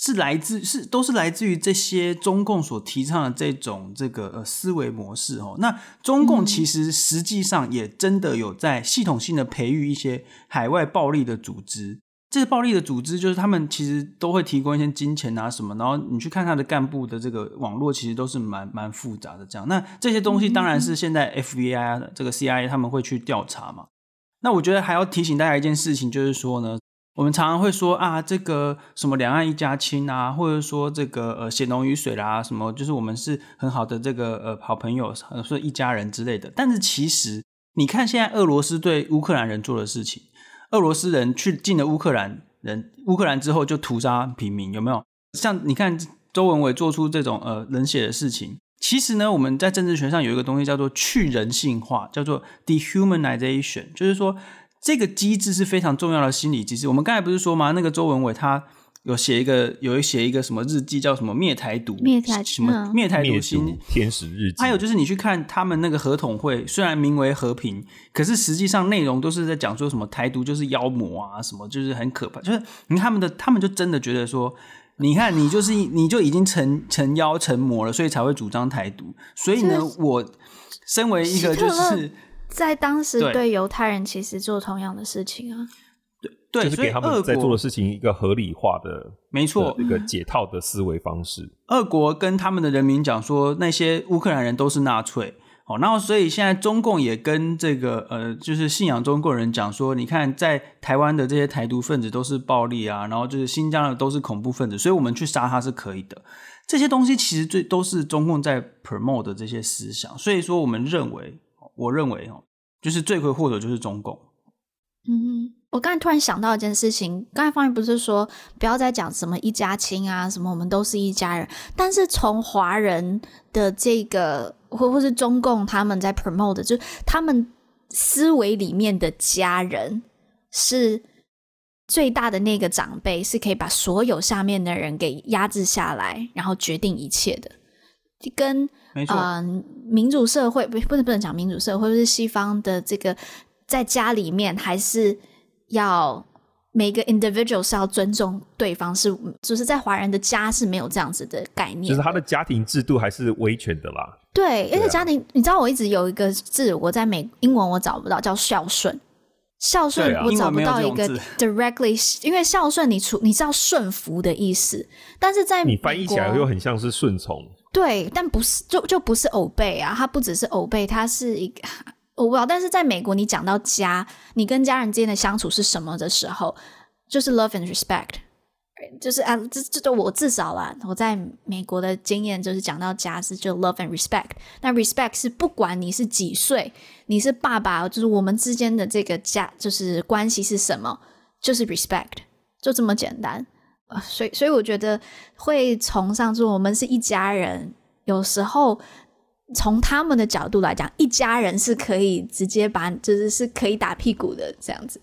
是来自是都是来自于这些中共所提倡的这种这个呃思维模式哦。那中共其实实际上也真的有在系统性的培育一些海外暴力的组织。这些暴力的组织就是他们其实都会提供一些金钱啊什么，然后你去看他的干部的这个网络，其实都是蛮蛮复杂的。这样，那这些东西当然是现在 FBI 的这个 CIA 他们会去调查嘛。那我觉得还要提醒大家一件事情，就是说呢，我们常常会说啊，这个什么两岸一家亲啊，或者说这个呃血浓于水啦，什么就是我们是很好的这个呃好朋友，说一家人之类的。但是其实你看现在俄罗斯对乌克兰人做的事情。俄罗斯人去进了乌克兰人，乌克兰之后就屠杀平民，有没有？像你看周文伟做出这种呃冷血的事情，其实呢，我们在政治学上有一个东西叫做去人性化，叫做 dehumanization，就是说这个机制是非常重要的心理机制。我们刚才不是说吗？那个周文伟他。有写一个，有写一个什么日记，叫什么灭台独，灭台什么灭台独心天使日记。还有就是你去看他们那个合统会，虽然名为和平，可是实际上内容都是在讲说什么台独就是妖魔啊，什么就是很可怕。就是你看他们的，他们就真的觉得说，你看你就是你就已经成成妖成魔了，所以才会主张台独。所以呢，我身为一个就是在当时对犹太人其实做同样的事情啊。对，就是给他们在做的事情一个合理化的，没错，一个解套的思维方式。俄国跟他们的人民讲说，那些乌克兰人都是纳粹，哦，然后所以现在中共也跟这个呃，就是信仰中共人讲说，你看在台湾的这些台独分子都是暴力啊，然后就是新疆的都是恐怖分子，所以我们去杀他是可以的。这些东西其实最都是中共在 promote 的这些思想，所以说我们认为，我认为哦，就是罪魁祸首就是中共。嗯哼。我刚才突然想到一件事情，刚才方毅不是说不要再讲什么一家亲啊，什么我们都是一家人，但是从华人的这个或或是中共他们在 promote 的，就是他们思维里面的家人是最大的那个长辈，是可以把所有下面的人给压制下来，然后决定一切的，跟没错，呃，民主社会不不能不能讲民主社会，或是西方的这个在家里面还是。要每个 individual 是要尊重对方，是就是在华人的家是没有这样子的概念的，就是他的家庭制度还是威权的啦。对，因为家庭，啊、你知道我一直有一个字，我在美英文我找不到，叫孝顺。孝顺我找不到一个 directly，因为孝顺你出你知道顺服的意思，但是在你翻译起来又很像是顺从。对，但不是就就不是偶辈啊，它不只是 obey，它是一个。我不知道，但是在美国，你讲到家，你跟家人之间的相处是什么的时候，就是 love and respect，就是啊，这这都我至少啦，我在美国的经验就是讲到家是就 love and respect。那 respect 是不管你是几岁，你是爸爸，就是我们之间的这个家就是关系是什么，就是 respect，就这么简单。呃，所以所以我觉得会崇尚说我们是一家人，有时候。从他们的角度来讲，一家人是可以直接把，就是是可以打屁股的这样子。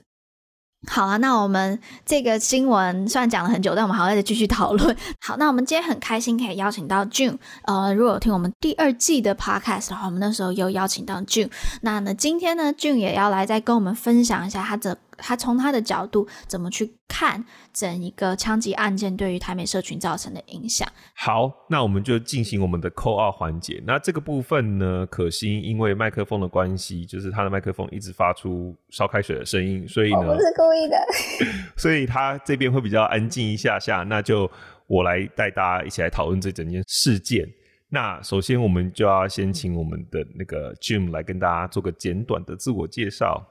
好啊，那我们这个新闻虽然讲了很久，但我们还会再继续讨论。好，那我们今天很开心可以邀请到 June。呃，如果有听我们第二季的 Podcast 的话，我们那时候有邀请到 June。那呢，今天呢，June 也要来再跟我们分享一下他的。他从他的角度怎么去看整一个枪击案件对于台美社群造成的影响？好，那我们就进行我们的 call out 环节。那这个部分呢，可心因为麦克风的关系，就是他的麦克风一直发出烧开水的声音，所以呢，我不是故意的，所以他这边会比较安静一下下。那就我来带大家一起来讨论这整件事件。那首先，我们就要先请我们的那个 Jim 来跟大家做个简短的自我介绍。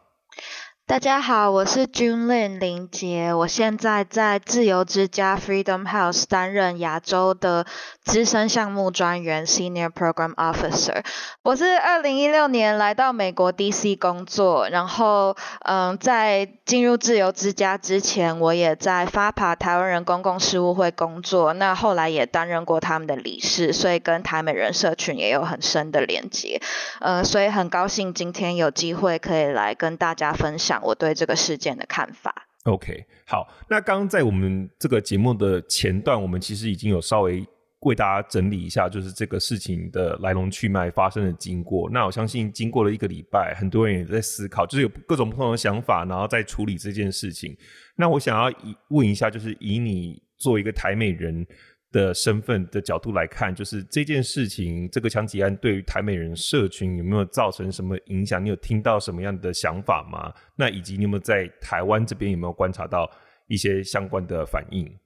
大家好，我是 Julian 林杰，我现在在自由之家 Freedom House 担任亚洲的资深项目专员 Senior Program Officer。我是二零一六年来到美国 DC 工作，然后嗯，在进入自由之家之前，我也在 FAPA 台湾人公共事务会工作，那后来也担任过他们的理事，所以跟台美人社群也有很深的连接。嗯，所以很高兴今天有机会可以来跟大家分享。我对这个事件的看法。OK，好，那刚刚在我们这个节目的前段，我们其实已经有稍微为大家整理一下，就是这个事情的来龙去脉、发生的经过。那我相信，经过了一个礼拜，很多人也在思考，就是有各种不同的想法，然后再处理这件事情。那我想要问一下，就是以你作为一个台美人的身份的角度来看，就是这件事情，这个枪击案对于台美人社群有没有造成什么影响？你有听到什么样的想法吗？那以及你有没有在台湾这边有没有观察到一些相关的反应？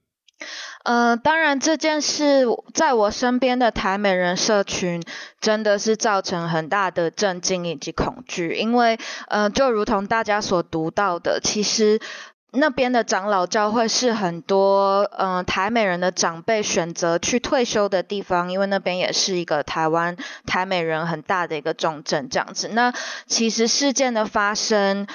呃，当然这件事在我身边的台美人社群真的是造成很大的震惊以及恐惧，因为呃，就如同大家所读到的，其实。那边的长老教会是很多嗯、呃、台美人的长辈选择去退休的地方，因为那边也是一个台湾台美人很大的一个重镇这样子。那其实事件的发生，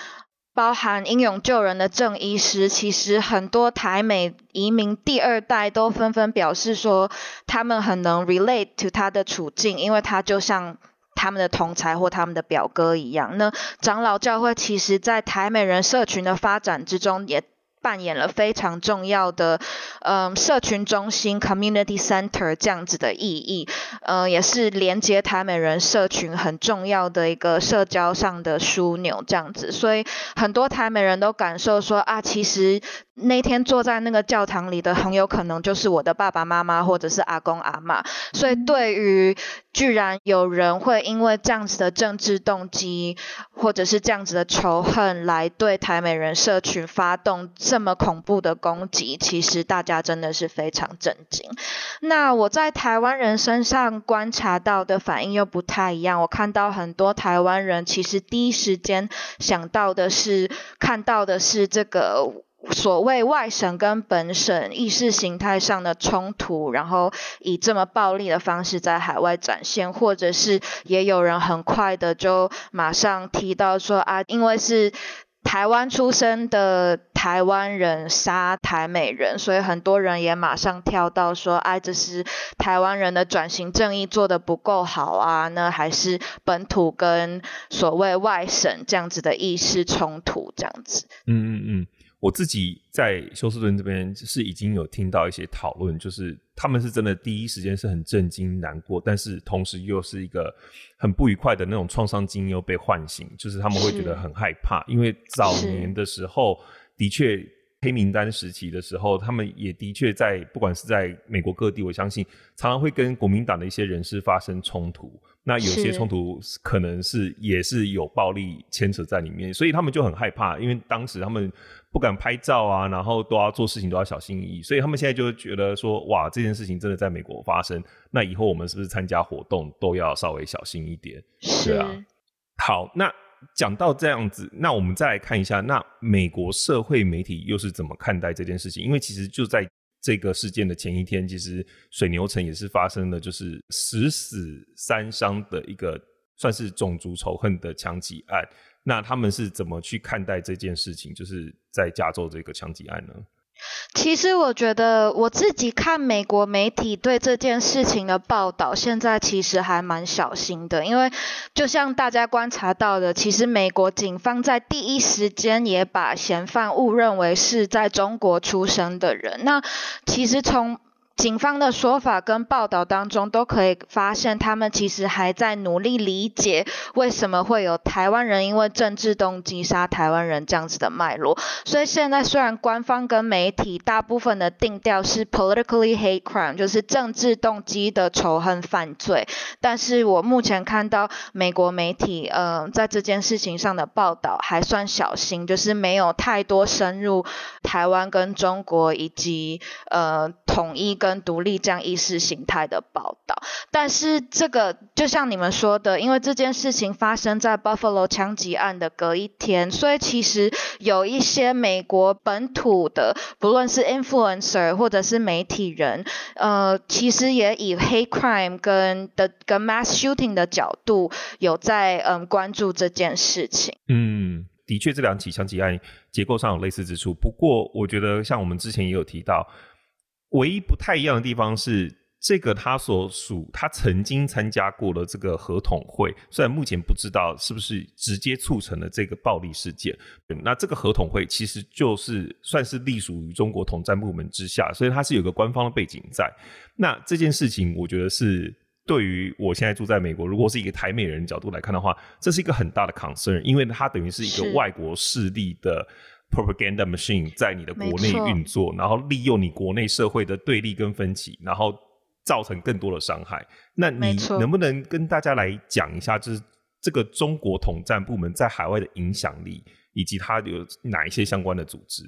包含英勇救人的郑医师，其实很多台美移民第二代都纷纷表示说，他们很能 relate to 他的处境，因为他就像。他们的同才或他们的表哥一样，那长老教会其实在台美人社群的发展之中也扮演了非常重要的，嗯，社群中心 （community center） 这样子的意义，嗯，也是连接台美人社群很重要的一个社交上的枢纽，这样子。所以很多台美人都感受说啊，其实那天坐在那个教堂里的很有可能就是我的爸爸妈妈或者是阿公阿嬷。所以对于居然有人会因为这样子的政治动机，或者是这样子的仇恨，来对台美人社群发动这么恐怖的攻击，其实大家真的是非常震惊。那我在台湾人身上观察到的反应又不太一样。我看到很多台湾人其实第一时间想到的是，看到的是这个。所谓外省跟本省意识形态上的冲突，然后以这么暴力的方式在海外展现，或者是也有人很快的就马上提到说啊，因为是台湾出生的台湾人杀台美人，所以很多人也马上跳到说，啊，这是台湾人的转型正义做得不够好啊，那还是本土跟所谓外省这样子的意识冲突这样子。嗯嗯嗯。我自己在休斯顿这边是已经有听到一些讨论，就是他们是真的第一时间是很震惊、难过，但是同时又是一个很不愉快的那种创伤经验又被唤醒，就是他们会觉得很害怕，因为早年的时候的确黑名单时期的时候，他们也的确在不管是在美国各地，我相信常常会跟国民党的一些人士发生冲突，那有些冲突可能是也是有暴力牵扯在里面，所以他们就很害怕，因为当时他们。不敢拍照啊，然后都要做事情都要小心翼翼，所以他们现在就觉得说，哇，这件事情真的在美国发生，那以后我们是不是参加活动都要稍微小心一点？对啊。好，那讲到这样子，那我们再来看一下，那美国社会媒体又是怎么看待这件事情？因为其实就在这个事件的前一天，其实水牛城也是发生了就是十死三伤的一个算是种族仇恨的枪击案。那他们是怎么去看待这件事情？就是在加州这个枪击案呢？其实我觉得我自己看美国媒体对这件事情的报道，现在其实还蛮小心的，因为就像大家观察到的，其实美国警方在第一时间也把嫌犯误认为是在中国出生的人。那其实从警方的说法跟报道当中都可以发现，他们其实还在努力理解为什么会有台湾人因为政治动机杀台湾人这样子的脉络。所以现在虽然官方跟媒体大部分的定调是 politically hate crime，就是政治动机的仇恨犯罪，但是我目前看到美国媒体嗯、在这件事情上的报道还算小心，就是没有太多深入台湾跟中国以及呃统一。跟独立这样意识形态的报道，但是这个就像你们说的，因为这件事情发生在 Buffalo 枪击案的隔一天，所以其实有一些美国本土的，不论是 influencer 或者是媒体人，呃，其实也以 hate crime 跟的跟 mass shooting 的角度有在嗯关注这件事情。嗯，的确，这两起枪击案结构上有类似之处，不过我觉得像我们之前也有提到。唯一不太一样的地方是，这个他所属，他曾经参加过的这个合统会，虽然目前不知道是不是直接促成了这个暴力事件。那这个合统会其实就是算是隶属于中国统战部门之下，所以它是有个官方的背景在。那这件事情，我觉得是对于我现在住在美国，如果是一个台美人角度来看的话，这是一个很大的 concern，因为它等于是一个外国势力的。Propaganda machine 在你的国内运作，然后利用你国内社会的对立跟分歧，然后造成更多的伤害。那你能不能跟大家来讲一下，就是这个中国统战部门在海外的影响力，以及它有哪一些相关的组织？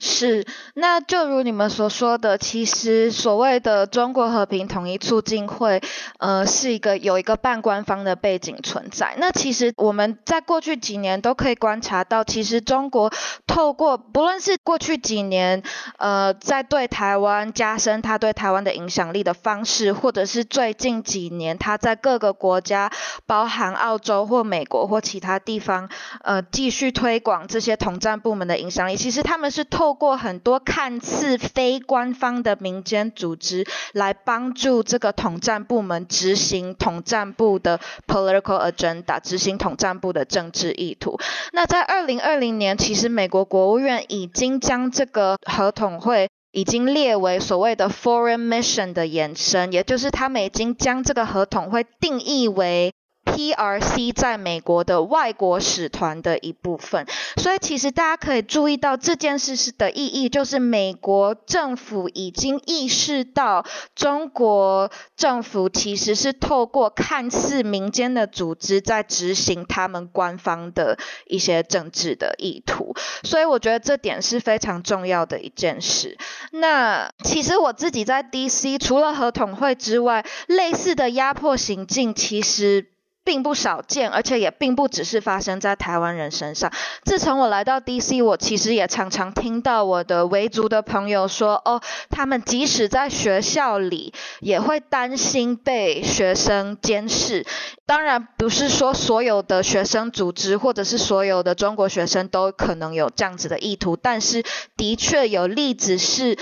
是，那就如你们所说的，其实所谓的中国和平统一促进会，呃，是一个有一个半官方的背景存在。那其实我们在过去几年都可以观察到，其实中国透过不论是过去几年，呃，在对台湾加深他对台湾的影响力的方式，或者是最近几年他在各个国家，包含澳洲或美国或其他地方，呃，继续推广这些统战部门的影响力。其实他们是。透过很多看似非官方的民间组织来帮助这个统战部门执行统战部的 political agenda，执行统战部的政治意图。那在二零二零年，其实美国国务院已经将这个合统会已经列为所谓的 foreign mission 的延伸，也就是他们已经将这个合统会定义为。PRC 在美国的外国使团的一部分，所以其实大家可以注意到这件事是的意义，就是美国政府已经意识到中国政府其实是透过看似民间的组织在执行他们官方的一些政治的意图，所以我觉得这点是非常重要的一件事。那其实我自己在 DC 除了和统会之外，类似的压迫行径其实。并不少见，而且也并不只是发生在台湾人身上。自从我来到 DC，我其实也常常听到我的维族的朋友说：“哦，他们即使在学校里，也会担心被学生监视。当然，不是说所有的学生组织或者是所有的中国学生都可能有这样子的意图，但是的确有例子是。”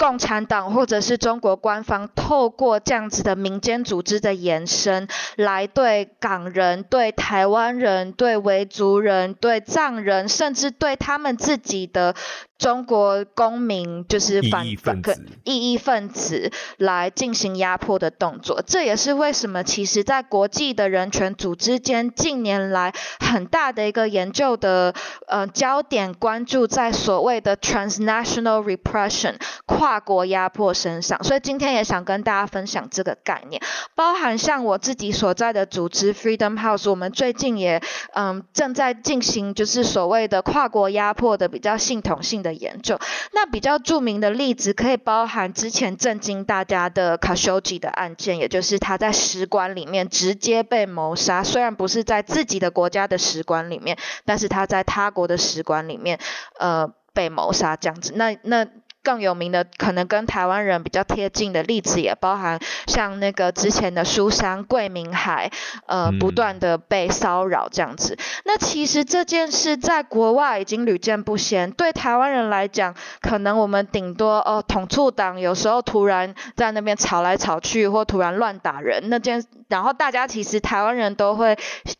共产党或者是中国官方透过这样子的民间组织的延伸，来对港人、对台湾人、对维族人、对藏人，甚至对他们自己的。中国公民就是反异议分子，异议分子来进行压迫的动作，这也是为什么其实，在国际的人权组织间，近年来很大的一个研究的呃焦点关注在所谓的 transnational repression 跨国压迫身上。所以今天也想跟大家分享这个概念，包含像我自己所在的组织 Freedom House，我们最近也嗯正在进行就是所谓的跨国压迫的比较系统性的。研究，那比较著名的例子可以包含之前震惊大家的卡修吉的案件，也就是他在使馆里面直接被谋杀，虽然不是在自己的国家的使馆里面，但是他在他国的使馆里面，呃，被谋杀这样子。那那。更有名的，可能跟台湾人比较贴近的例子，也包含像那个之前的书商桂明海，呃，不断的被骚扰这样子。那其实这件事在国外已经屡见不鲜。对台湾人来讲，可能我们顶多哦，统促党有时候突然在那边吵来吵去，或突然乱打人，那件，然后大家其实台湾人都会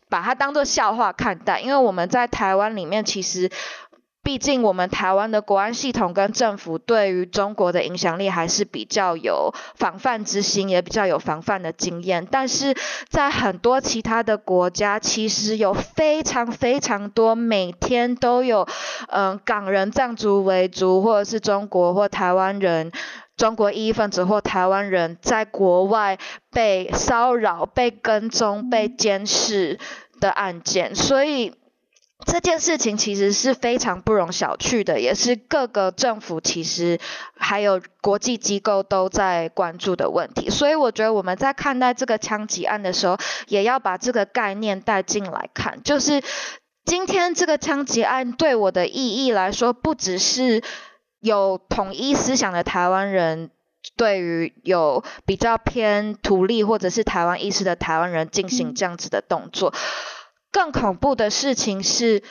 把它当做笑话看待，因为我们在台湾里面其实。毕竟，我们台湾的国安系统跟政府对于中国的影响力还是比较有防范之心，也比较有防范的经验。但是在很多其他的国家，其实有非常非常多，每天都有，嗯、港人、藏族、维族，或者是中国或台湾人、中国异议分子或台湾人在国外被骚扰、被跟踪、被监视的案件，所以。这件事情其实是非常不容小觑的，也是各个政府其实还有国际机构都在关注的问题。所以我觉得我们在看待这个枪击案的时候，也要把这个概念带进来看。就是今天这个枪击案对我的意义来说，不只是有统一思想的台湾人对于有比较偏土力或者是台湾意识的台湾人进行这样子的动作。更恐怖的事情是，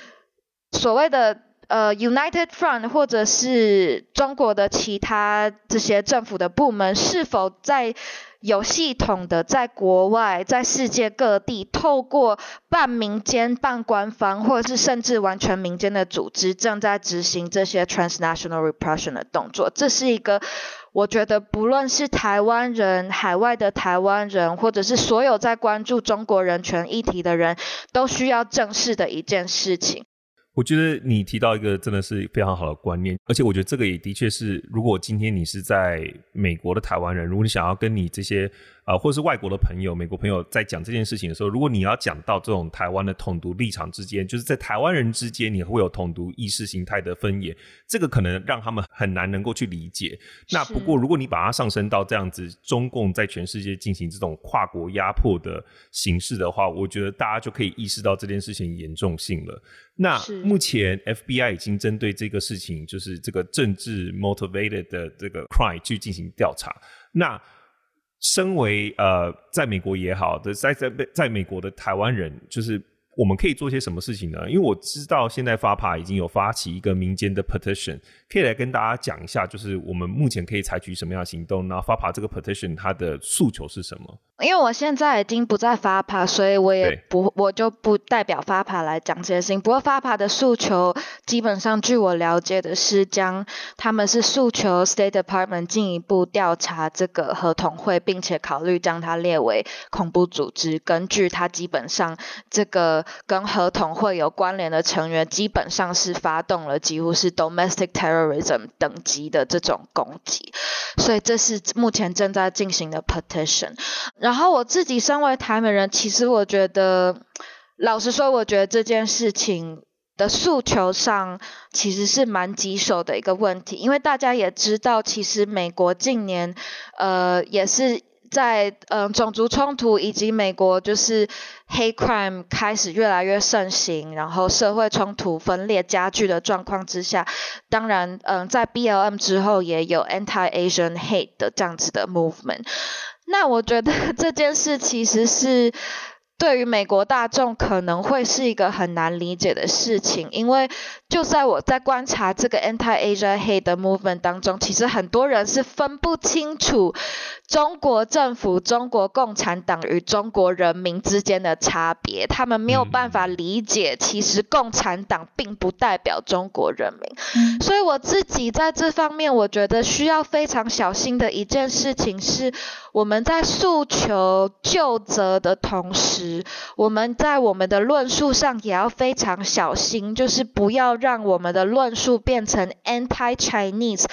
所谓的呃 United Front 或者是中国的其他这些政府的部门，是否在有系统的在国外、在世界各地，透过半民间、半官方，或者是甚至完全民间的组织，正在执行这些 transnational repression 的动作？这是一个。我觉得，不论是台湾人、海外的台湾人，或者是所有在关注中国人权议题的人，都需要正视的一件事情。我觉得你提到一个真的是非常好的观念，而且我觉得这个也的确是，如果今天你是在美国的台湾人，如果你想要跟你这些呃或者是外国的朋友、美国朋友在讲这件事情的时候，如果你要讲到这种台湾的统独立场之间，就是在台湾人之间，你会有统独意识形态的分野，这个可能让他们很难能够去理解。那不过如果你把它上升到这样子，中共在全世界进行这种跨国压迫的形式的话，我觉得大家就可以意识到这件事情严重性了。那目前 FBI 已经针对这个事情，就是这个政治 motivated 的这个 crime 去进行调查。那身为呃，在美国也好的，在在在美国的台湾人，就是我们可以做些什么事情呢？因为我知道现在发帕已经有发起一个民间的 petition，可以来跟大家讲一下，就是我们目前可以采取什么样的行动。然后发帕这个 petition 它的诉求是什么？因为我现在已经不在 FAPA，所以我也不，我就不代表 FAPA 来讲这些事情。不过 FAPA 的诉求，基本上据我了解的是，将他们是诉求 State Department 进一步调查这个合同会，并且考虑将它列为恐怖组织。根据它基本上这个跟合同会有关联的成员，基本上是发动了几乎是 Domestic Terrorism 等级的这种攻击，所以这是目前正在进行的 petition。然后我自己身为台美人，其实我觉得，老实说，我觉得这件事情的诉求上其实是蛮棘手的一个问题，因为大家也知道，其实美国近年，呃，也是在嗯、种族冲突以及美国就是 hate crime 开始越来越盛行，然后社会冲突分裂加剧的状况之下，当然，嗯、在 BLM 之后也有 anti-Asian hate 的这样子的 movement。那我觉得 这件事其实是对于美国大众可能会是一个很难理解的事情，因为就在我在观察这个 anti-Asian hate 的 movement 当中，其实很多人是分不清楚。中国政府、中国共产党与中国人民之间的差别，他们没有办法理解，其实共产党并不代表中国人民。嗯。所以我自己在这方面，我觉得需要非常小心的一件事情是，我们在诉求救责的同时，我们在我们的论述上也要非常小心，就是不要让我们的论述变成 anti-Chinese。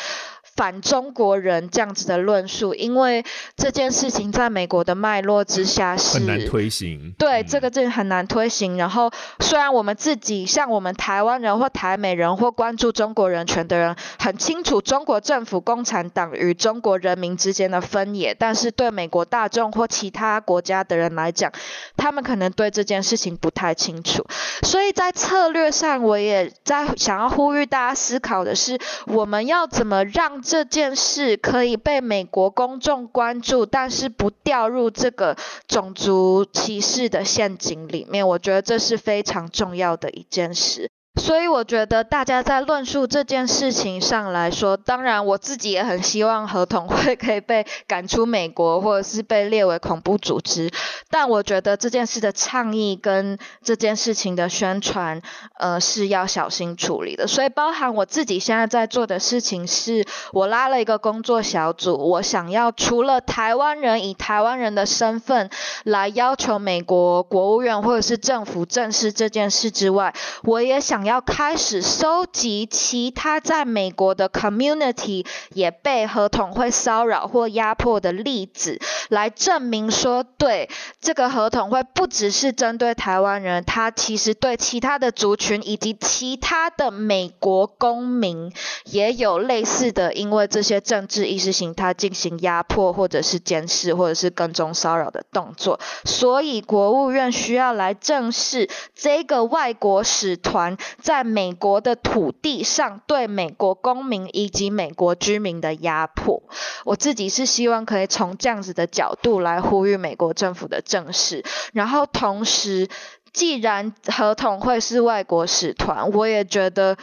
反中国人这样子的论述，因为这件事情在美国的脉络之下是很难推行。对，嗯、这个真的很难推行。然后，虽然我们自己像我们台湾人或台美人或关注中国人权的人，很清楚中国政府、共产党与中国人民之间的分野，但是对美国大众或其他国家的人来讲，他们可能对这件事情不太清楚。所以在策略上，我也在想要呼吁大家思考的是，我们要怎么让。这件事可以被美国公众关注，但是不掉入这个种族歧视的陷阱里面。我觉得这是非常重要的一件事。所以我觉得大家在论述这件事情上来说，当然我自己也很希望合同会可以被赶出美国，或者是被列为恐怖组织。但我觉得这件事的倡议跟这件事情的宣传，呃，是要小心处理的。所以包含我自己现在在做的事情是，我拉了一个工作小组，我想要除了台湾人以台湾人的身份来要求美国国务院或者是政府正视这件事之外，我也想。要开始收集其他在美国的 community 也被合同会骚扰或压迫的例子，来证明说，对，这个合同会不只是针对台湾人，它其实对其他的族群以及其他的美国公民也有类似的，因为这些政治意识形态进行压迫或者是监视或者是跟踪骚扰的动作，所以国务院需要来正视这个外国使团。在美国的土地上对美国公民以及美国居民的压迫，我自己是希望可以从这样子的角度来呼吁美国政府的正视。然后同时，既然合同会是外国使团，我也觉得。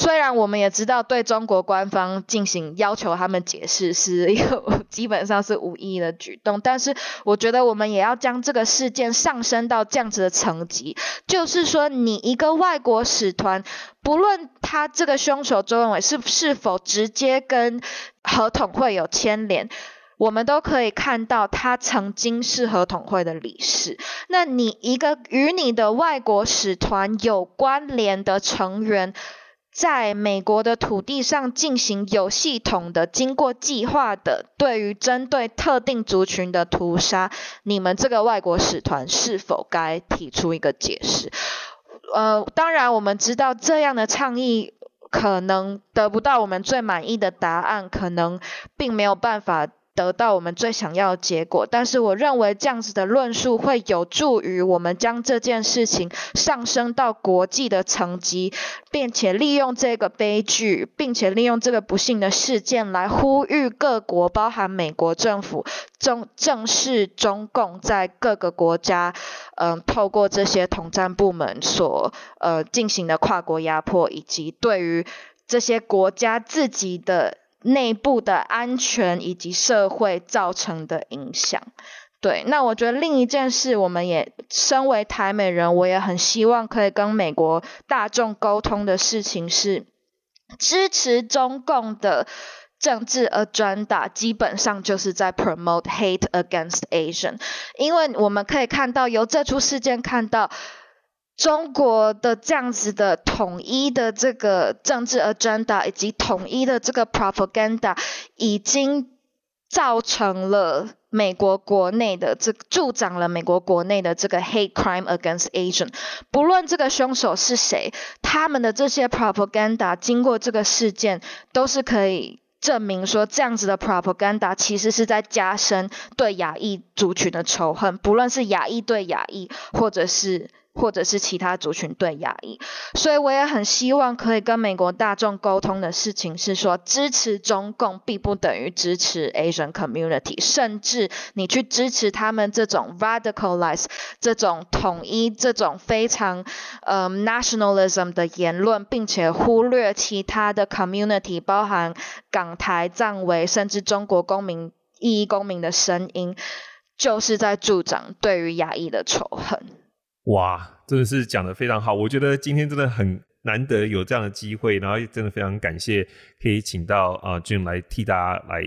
虽然我们也知道对中国官方进行要求他们解释是一个基本上是无意义的举动，但是我觉得我们也要将这个事件上升到这样子的层级，就是说你一个外国使团，不论他这个凶手周文伟是是否直接跟合统会有牵连。我们都可以看到他曾经是合统会的理事。那你一个与你的外国使团有关联的成员，在美国的土地上进行有系统的、经过计划的对于针对特定族群的屠杀，你们这个外国使团是否该提出一个解释？呃，当然我们知道这样的倡议可能得不到我们最满意的答案，可能并没有办法。得到我们最想要的结果，但是我认为这样子的论述会有助于我们将这件事情上升到国际的层级，并且利用这个悲剧，并且利用这个不幸的事件来呼吁各国，包含美国政府，正正视中共在各个国家，嗯、透过这些统战部门所呃进行的跨国压迫，以及对于这些国家自己的。内部的安全以及社会造成的影响，对。那我觉得另一件事，我们也身为台美人，我也很希望可以跟美国大众沟通的事情是，支持中共的政治 agenda，基本上就是在 promote hate against Asian，因为我们可以看到，由这出事件看到。中国的这样子的统一的这个政治 agenda 以及统一的这个 propaganda，已经造成了美国国内的这助长了美国国内的这个 hate crime against Asian。不论这个凶手是谁，他们的这些 propaganda 经过这个事件，都是可以证明说，这样子的 propaganda 其实是在加深对亚裔族群的仇恨，不论是亚裔对亚裔，或者是。或者是其他族群对亚裔，所以我也很希望可以跟美国大众沟通的事情是说，支持中共并不等于支持 Asian community，甚至你去支持他们这种 radicalize 这种统一、这种非常呃、nationalism 的言论，并且忽略其他的 community，包含港台、藏维，甚至中国公民、异议公民的声音，就是在助长对于亚裔的仇恨。哇，真的是讲的非常好！我觉得今天真的很难得有这样的机会，然后真的非常感谢可以请到啊俊来替大家来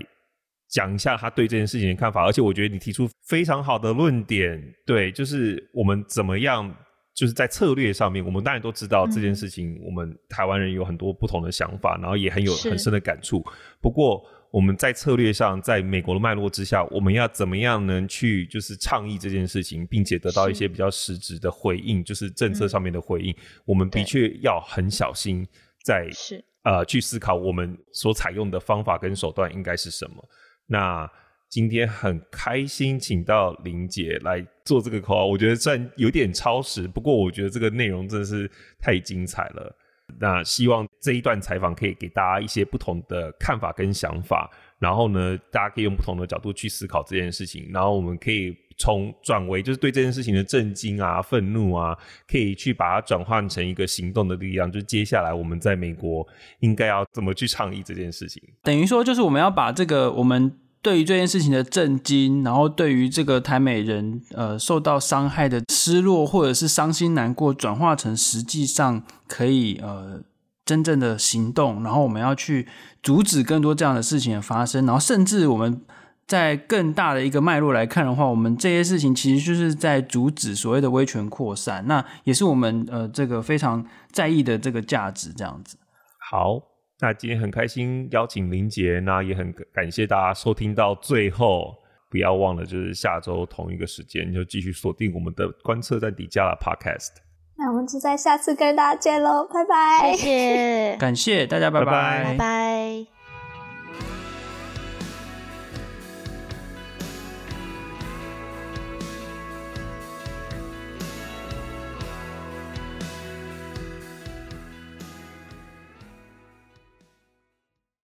讲一下他对这件事情的看法。而且我觉得你提出非常好的论点，对，就是我们怎么样，就是在策略上面，我们当然都知道这件事情，我们台湾人有很多不同的想法，然后也很有很深的感触。不过。我们在策略上，在美国的脉络之下，我们要怎么样能去就是倡议这件事情，并且得到一些比较实质的回应，就是政策上面的回应。嗯、我们的确要很小心在，在呃去思考我们所采用的方法跟手段应该是什么。那今天很开心请到林姐来做这个 call，我觉得算有点超时，不过我觉得这个内容真的是太精彩了。那希望这一段采访可以给大家一些不同的看法跟想法，然后呢，大家可以用不同的角度去思考这件事情，然后我们可以从转为就是对这件事情的震惊啊、愤怒啊，可以去把它转换成一个行动的力量。就接下来我们在美国应该要怎么去倡议这件事情？等于说，就是我们要把这个我们。对于这件事情的震惊，然后对于这个台美人呃受到伤害的失落或者是伤心难过，转化成实际上可以呃真正的行动，然后我们要去阻止更多这样的事情的发生，然后甚至我们在更大的一个脉络来看的话，我们这些事情其实就是在阻止所谓的威权扩散，那也是我们呃这个非常在意的这个价值，这样子。好。那今天很开心邀请林杰，那也很感谢大家收听到最后，不要忘了就是下周同一个时间就继续锁定我们的观测在底下的 Podcast。那我们就在下次跟大家见喽，拜拜！谢谢，感谢大家，拜拜，拜拜。